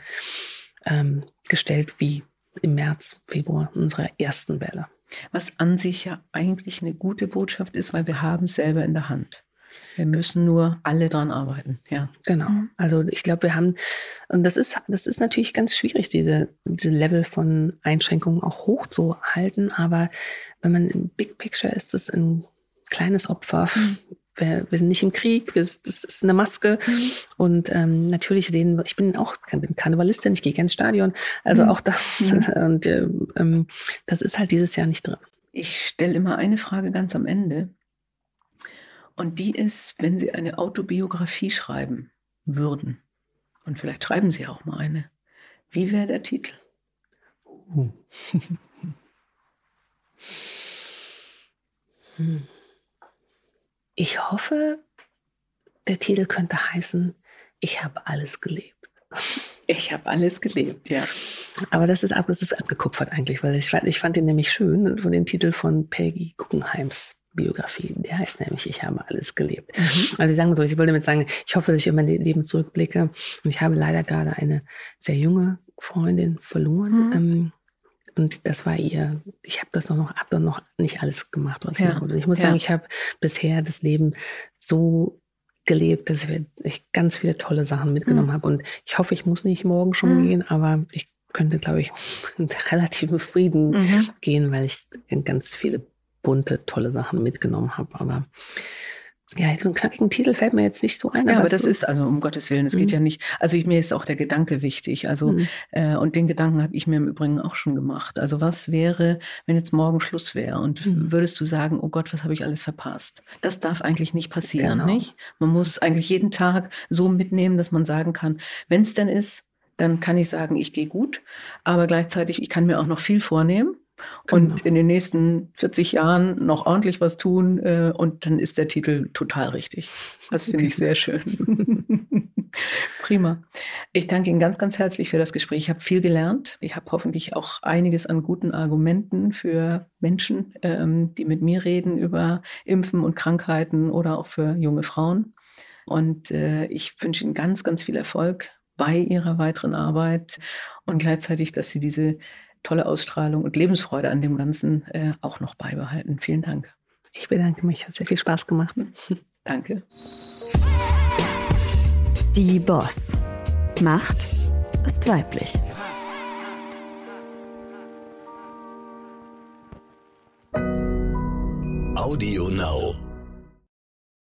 ähm, gestellt wie im März, Februar unserer ersten Welle. Was an sich ja eigentlich eine gute Botschaft ist, weil wir haben es selber in der Hand. Wir müssen nur alle dran arbeiten, ja. Genau. Mhm. Also ich glaube, wir haben, und das ist, das ist natürlich ganz schwierig, diese, diese Level von Einschränkungen auch hochzuhalten. Aber wenn man im Big Picture ist, ist es ein kleines Opfer. Mhm. Wir, wir, sind nicht im Krieg, wir, das ist eine Maske. Mhm. Und ähm, natürlich sehen ich bin auch bin Karnevalistin, ich gehe gerne ins Stadion. Also mhm. auch das, mhm. und äh, ähm, das ist halt dieses Jahr nicht drin. Ich stelle immer eine Frage ganz am Ende. Und die ist, wenn Sie eine Autobiografie schreiben würden, und vielleicht schreiben Sie auch mal eine, wie wäre der Titel? Ich hoffe, der Titel könnte heißen, ich habe alles gelebt. Ich habe alles gelebt, ja. Aber das ist, ab, das ist abgekupfert eigentlich, weil ich, ich fand den nämlich schön von dem Titel von Peggy Guggenheims Biografie. Der heißt nämlich Ich habe alles gelebt. Mhm. Also ich sagen so, ich wollte damit sagen, ich hoffe, dass ich in mein Leben zurückblicke. Und ich habe leider gerade eine sehr junge Freundin verloren. Mhm. Ähm, und das war ihr, ich habe das noch, noch, hab noch nicht alles gemacht, was ja. ich Und ich muss ja. sagen, ich habe bisher das Leben so gelebt, dass ich ganz viele tolle Sachen mitgenommen mhm. habe. Und ich hoffe, ich muss nicht morgen schon mhm. gehen, aber ich könnte, glaube ich, mit relativem Frieden mhm. gehen, weil ich ganz viele bunte, tolle Sachen mitgenommen habe. Aber ja, so einen knackigen Titel fällt mir jetzt nicht so ein. Ja, aber das ist, also um Gottes Willen, es mhm. geht ja nicht, also ich, mir ist auch der Gedanke wichtig. Also, mhm. äh, und den Gedanken habe ich mir im Übrigen auch schon gemacht. Also, was wäre, wenn jetzt morgen Schluss wäre und mhm. würdest du sagen, oh Gott, was habe ich alles verpasst? Das darf eigentlich nicht passieren, genau. nicht? Man muss eigentlich jeden Tag so mitnehmen, dass man sagen kann, wenn es denn ist, dann kann ich sagen, ich gehe gut, aber gleichzeitig, ich kann mir auch noch viel vornehmen und genau. in den nächsten 40 Jahren noch ordentlich was tun äh, und dann ist der Titel total richtig. Das finde ich sehr schön. Prima. Ich danke Ihnen ganz, ganz herzlich für das Gespräch. Ich habe viel gelernt. Ich habe hoffentlich auch einiges an guten Argumenten für Menschen, ähm, die mit mir reden über Impfen und Krankheiten oder auch für junge Frauen. Und äh, ich wünsche Ihnen ganz, ganz viel Erfolg bei Ihrer weiteren Arbeit und gleichzeitig, dass Sie diese tolle Ausstrahlung und Lebensfreude an dem Ganzen äh, auch noch beibehalten. Vielen Dank. Ich bedanke mich, hat sehr viel Spaß gemacht. Danke. Die Boss. Macht ist weiblich. Audio Now.